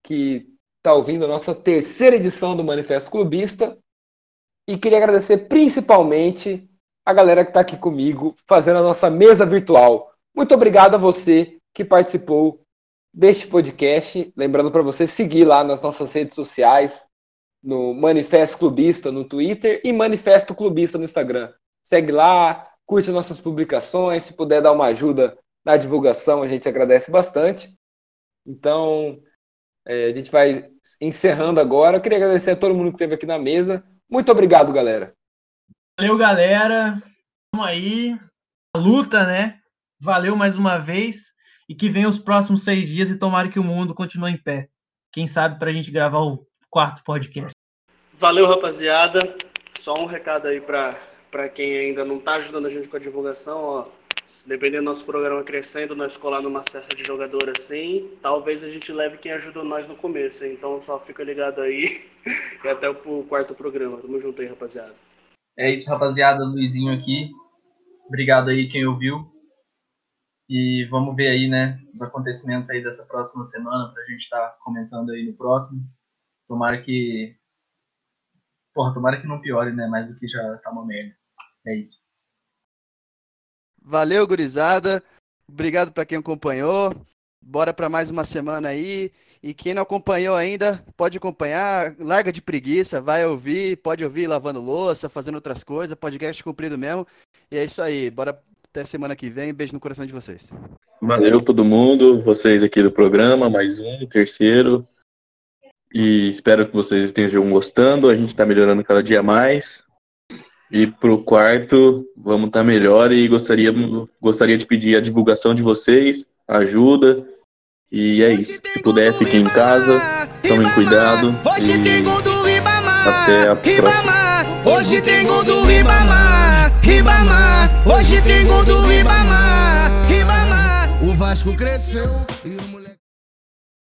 que está ouvindo a nossa terceira edição do Manifesto Clubista e queria agradecer principalmente a galera que está aqui comigo fazendo a nossa mesa virtual Muito obrigado a você que participou deste podcast. Lembrando para você seguir lá nas nossas redes sociais, no Manifesto Clubista no Twitter e Manifesto Clubista no Instagram. Segue lá, curte nossas publicações, se puder dar uma ajuda na divulgação, a gente agradece bastante. Então, é, a gente vai encerrando agora. Eu queria agradecer a todo mundo que esteve aqui na mesa. Muito obrigado, galera. Valeu, galera. Vamos aí. A luta, né? Valeu mais uma vez. E que venha os próximos seis dias e tomara que o mundo continue em pé. Quem sabe para a gente gravar o quarto podcast. Valeu, rapaziada. Só um recado aí para quem ainda não está ajudando a gente com a divulgação, ó. Dependendo do nosso programa crescendo, nós colar numa festa de jogador assim, talvez a gente leve quem ajudou nós no começo. Então só fica ligado aí e até o quarto programa. Tamo junto aí, rapaziada. É isso, rapaziada. Luizinho aqui. Obrigado aí quem ouviu. E vamos ver aí, né, os acontecimentos aí dessa próxima semana pra gente estar tá comentando aí no próximo. Tomara que. Porra, tomara que não piore, né? Mais do que já tá uma merda. É isso. Valeu, gurizada. Obrigado para quem acompanhou. Bora para mais uma semana aí. E quem não acompanhou ainda, pode acompanhar. Larga de preguiça, vai ouvir. Pode ouvir lavando louça, fazendo outras coisas. Podcast cumprido mesmo. E é isso aí. Bora até semana que vem. Beijo no coração de vocês. Valeu todo mundo, vocês aqui do programa, mais um, terceiro. E espero que vocês estejam gostando. A gente está melhorando cada dia mais. E pro quarto, vamos estar tá melhor e gostaria, gostaria de pedir a divulgação de vocês, ajuda. E é isso. Se puder, fiquem em casa, tomem cuidado. E até a próxima. Hoje tem gol do Ribamar, Ribamar. Hoje tem gol do Ribamar, Ribamar. O Vasco cresceu.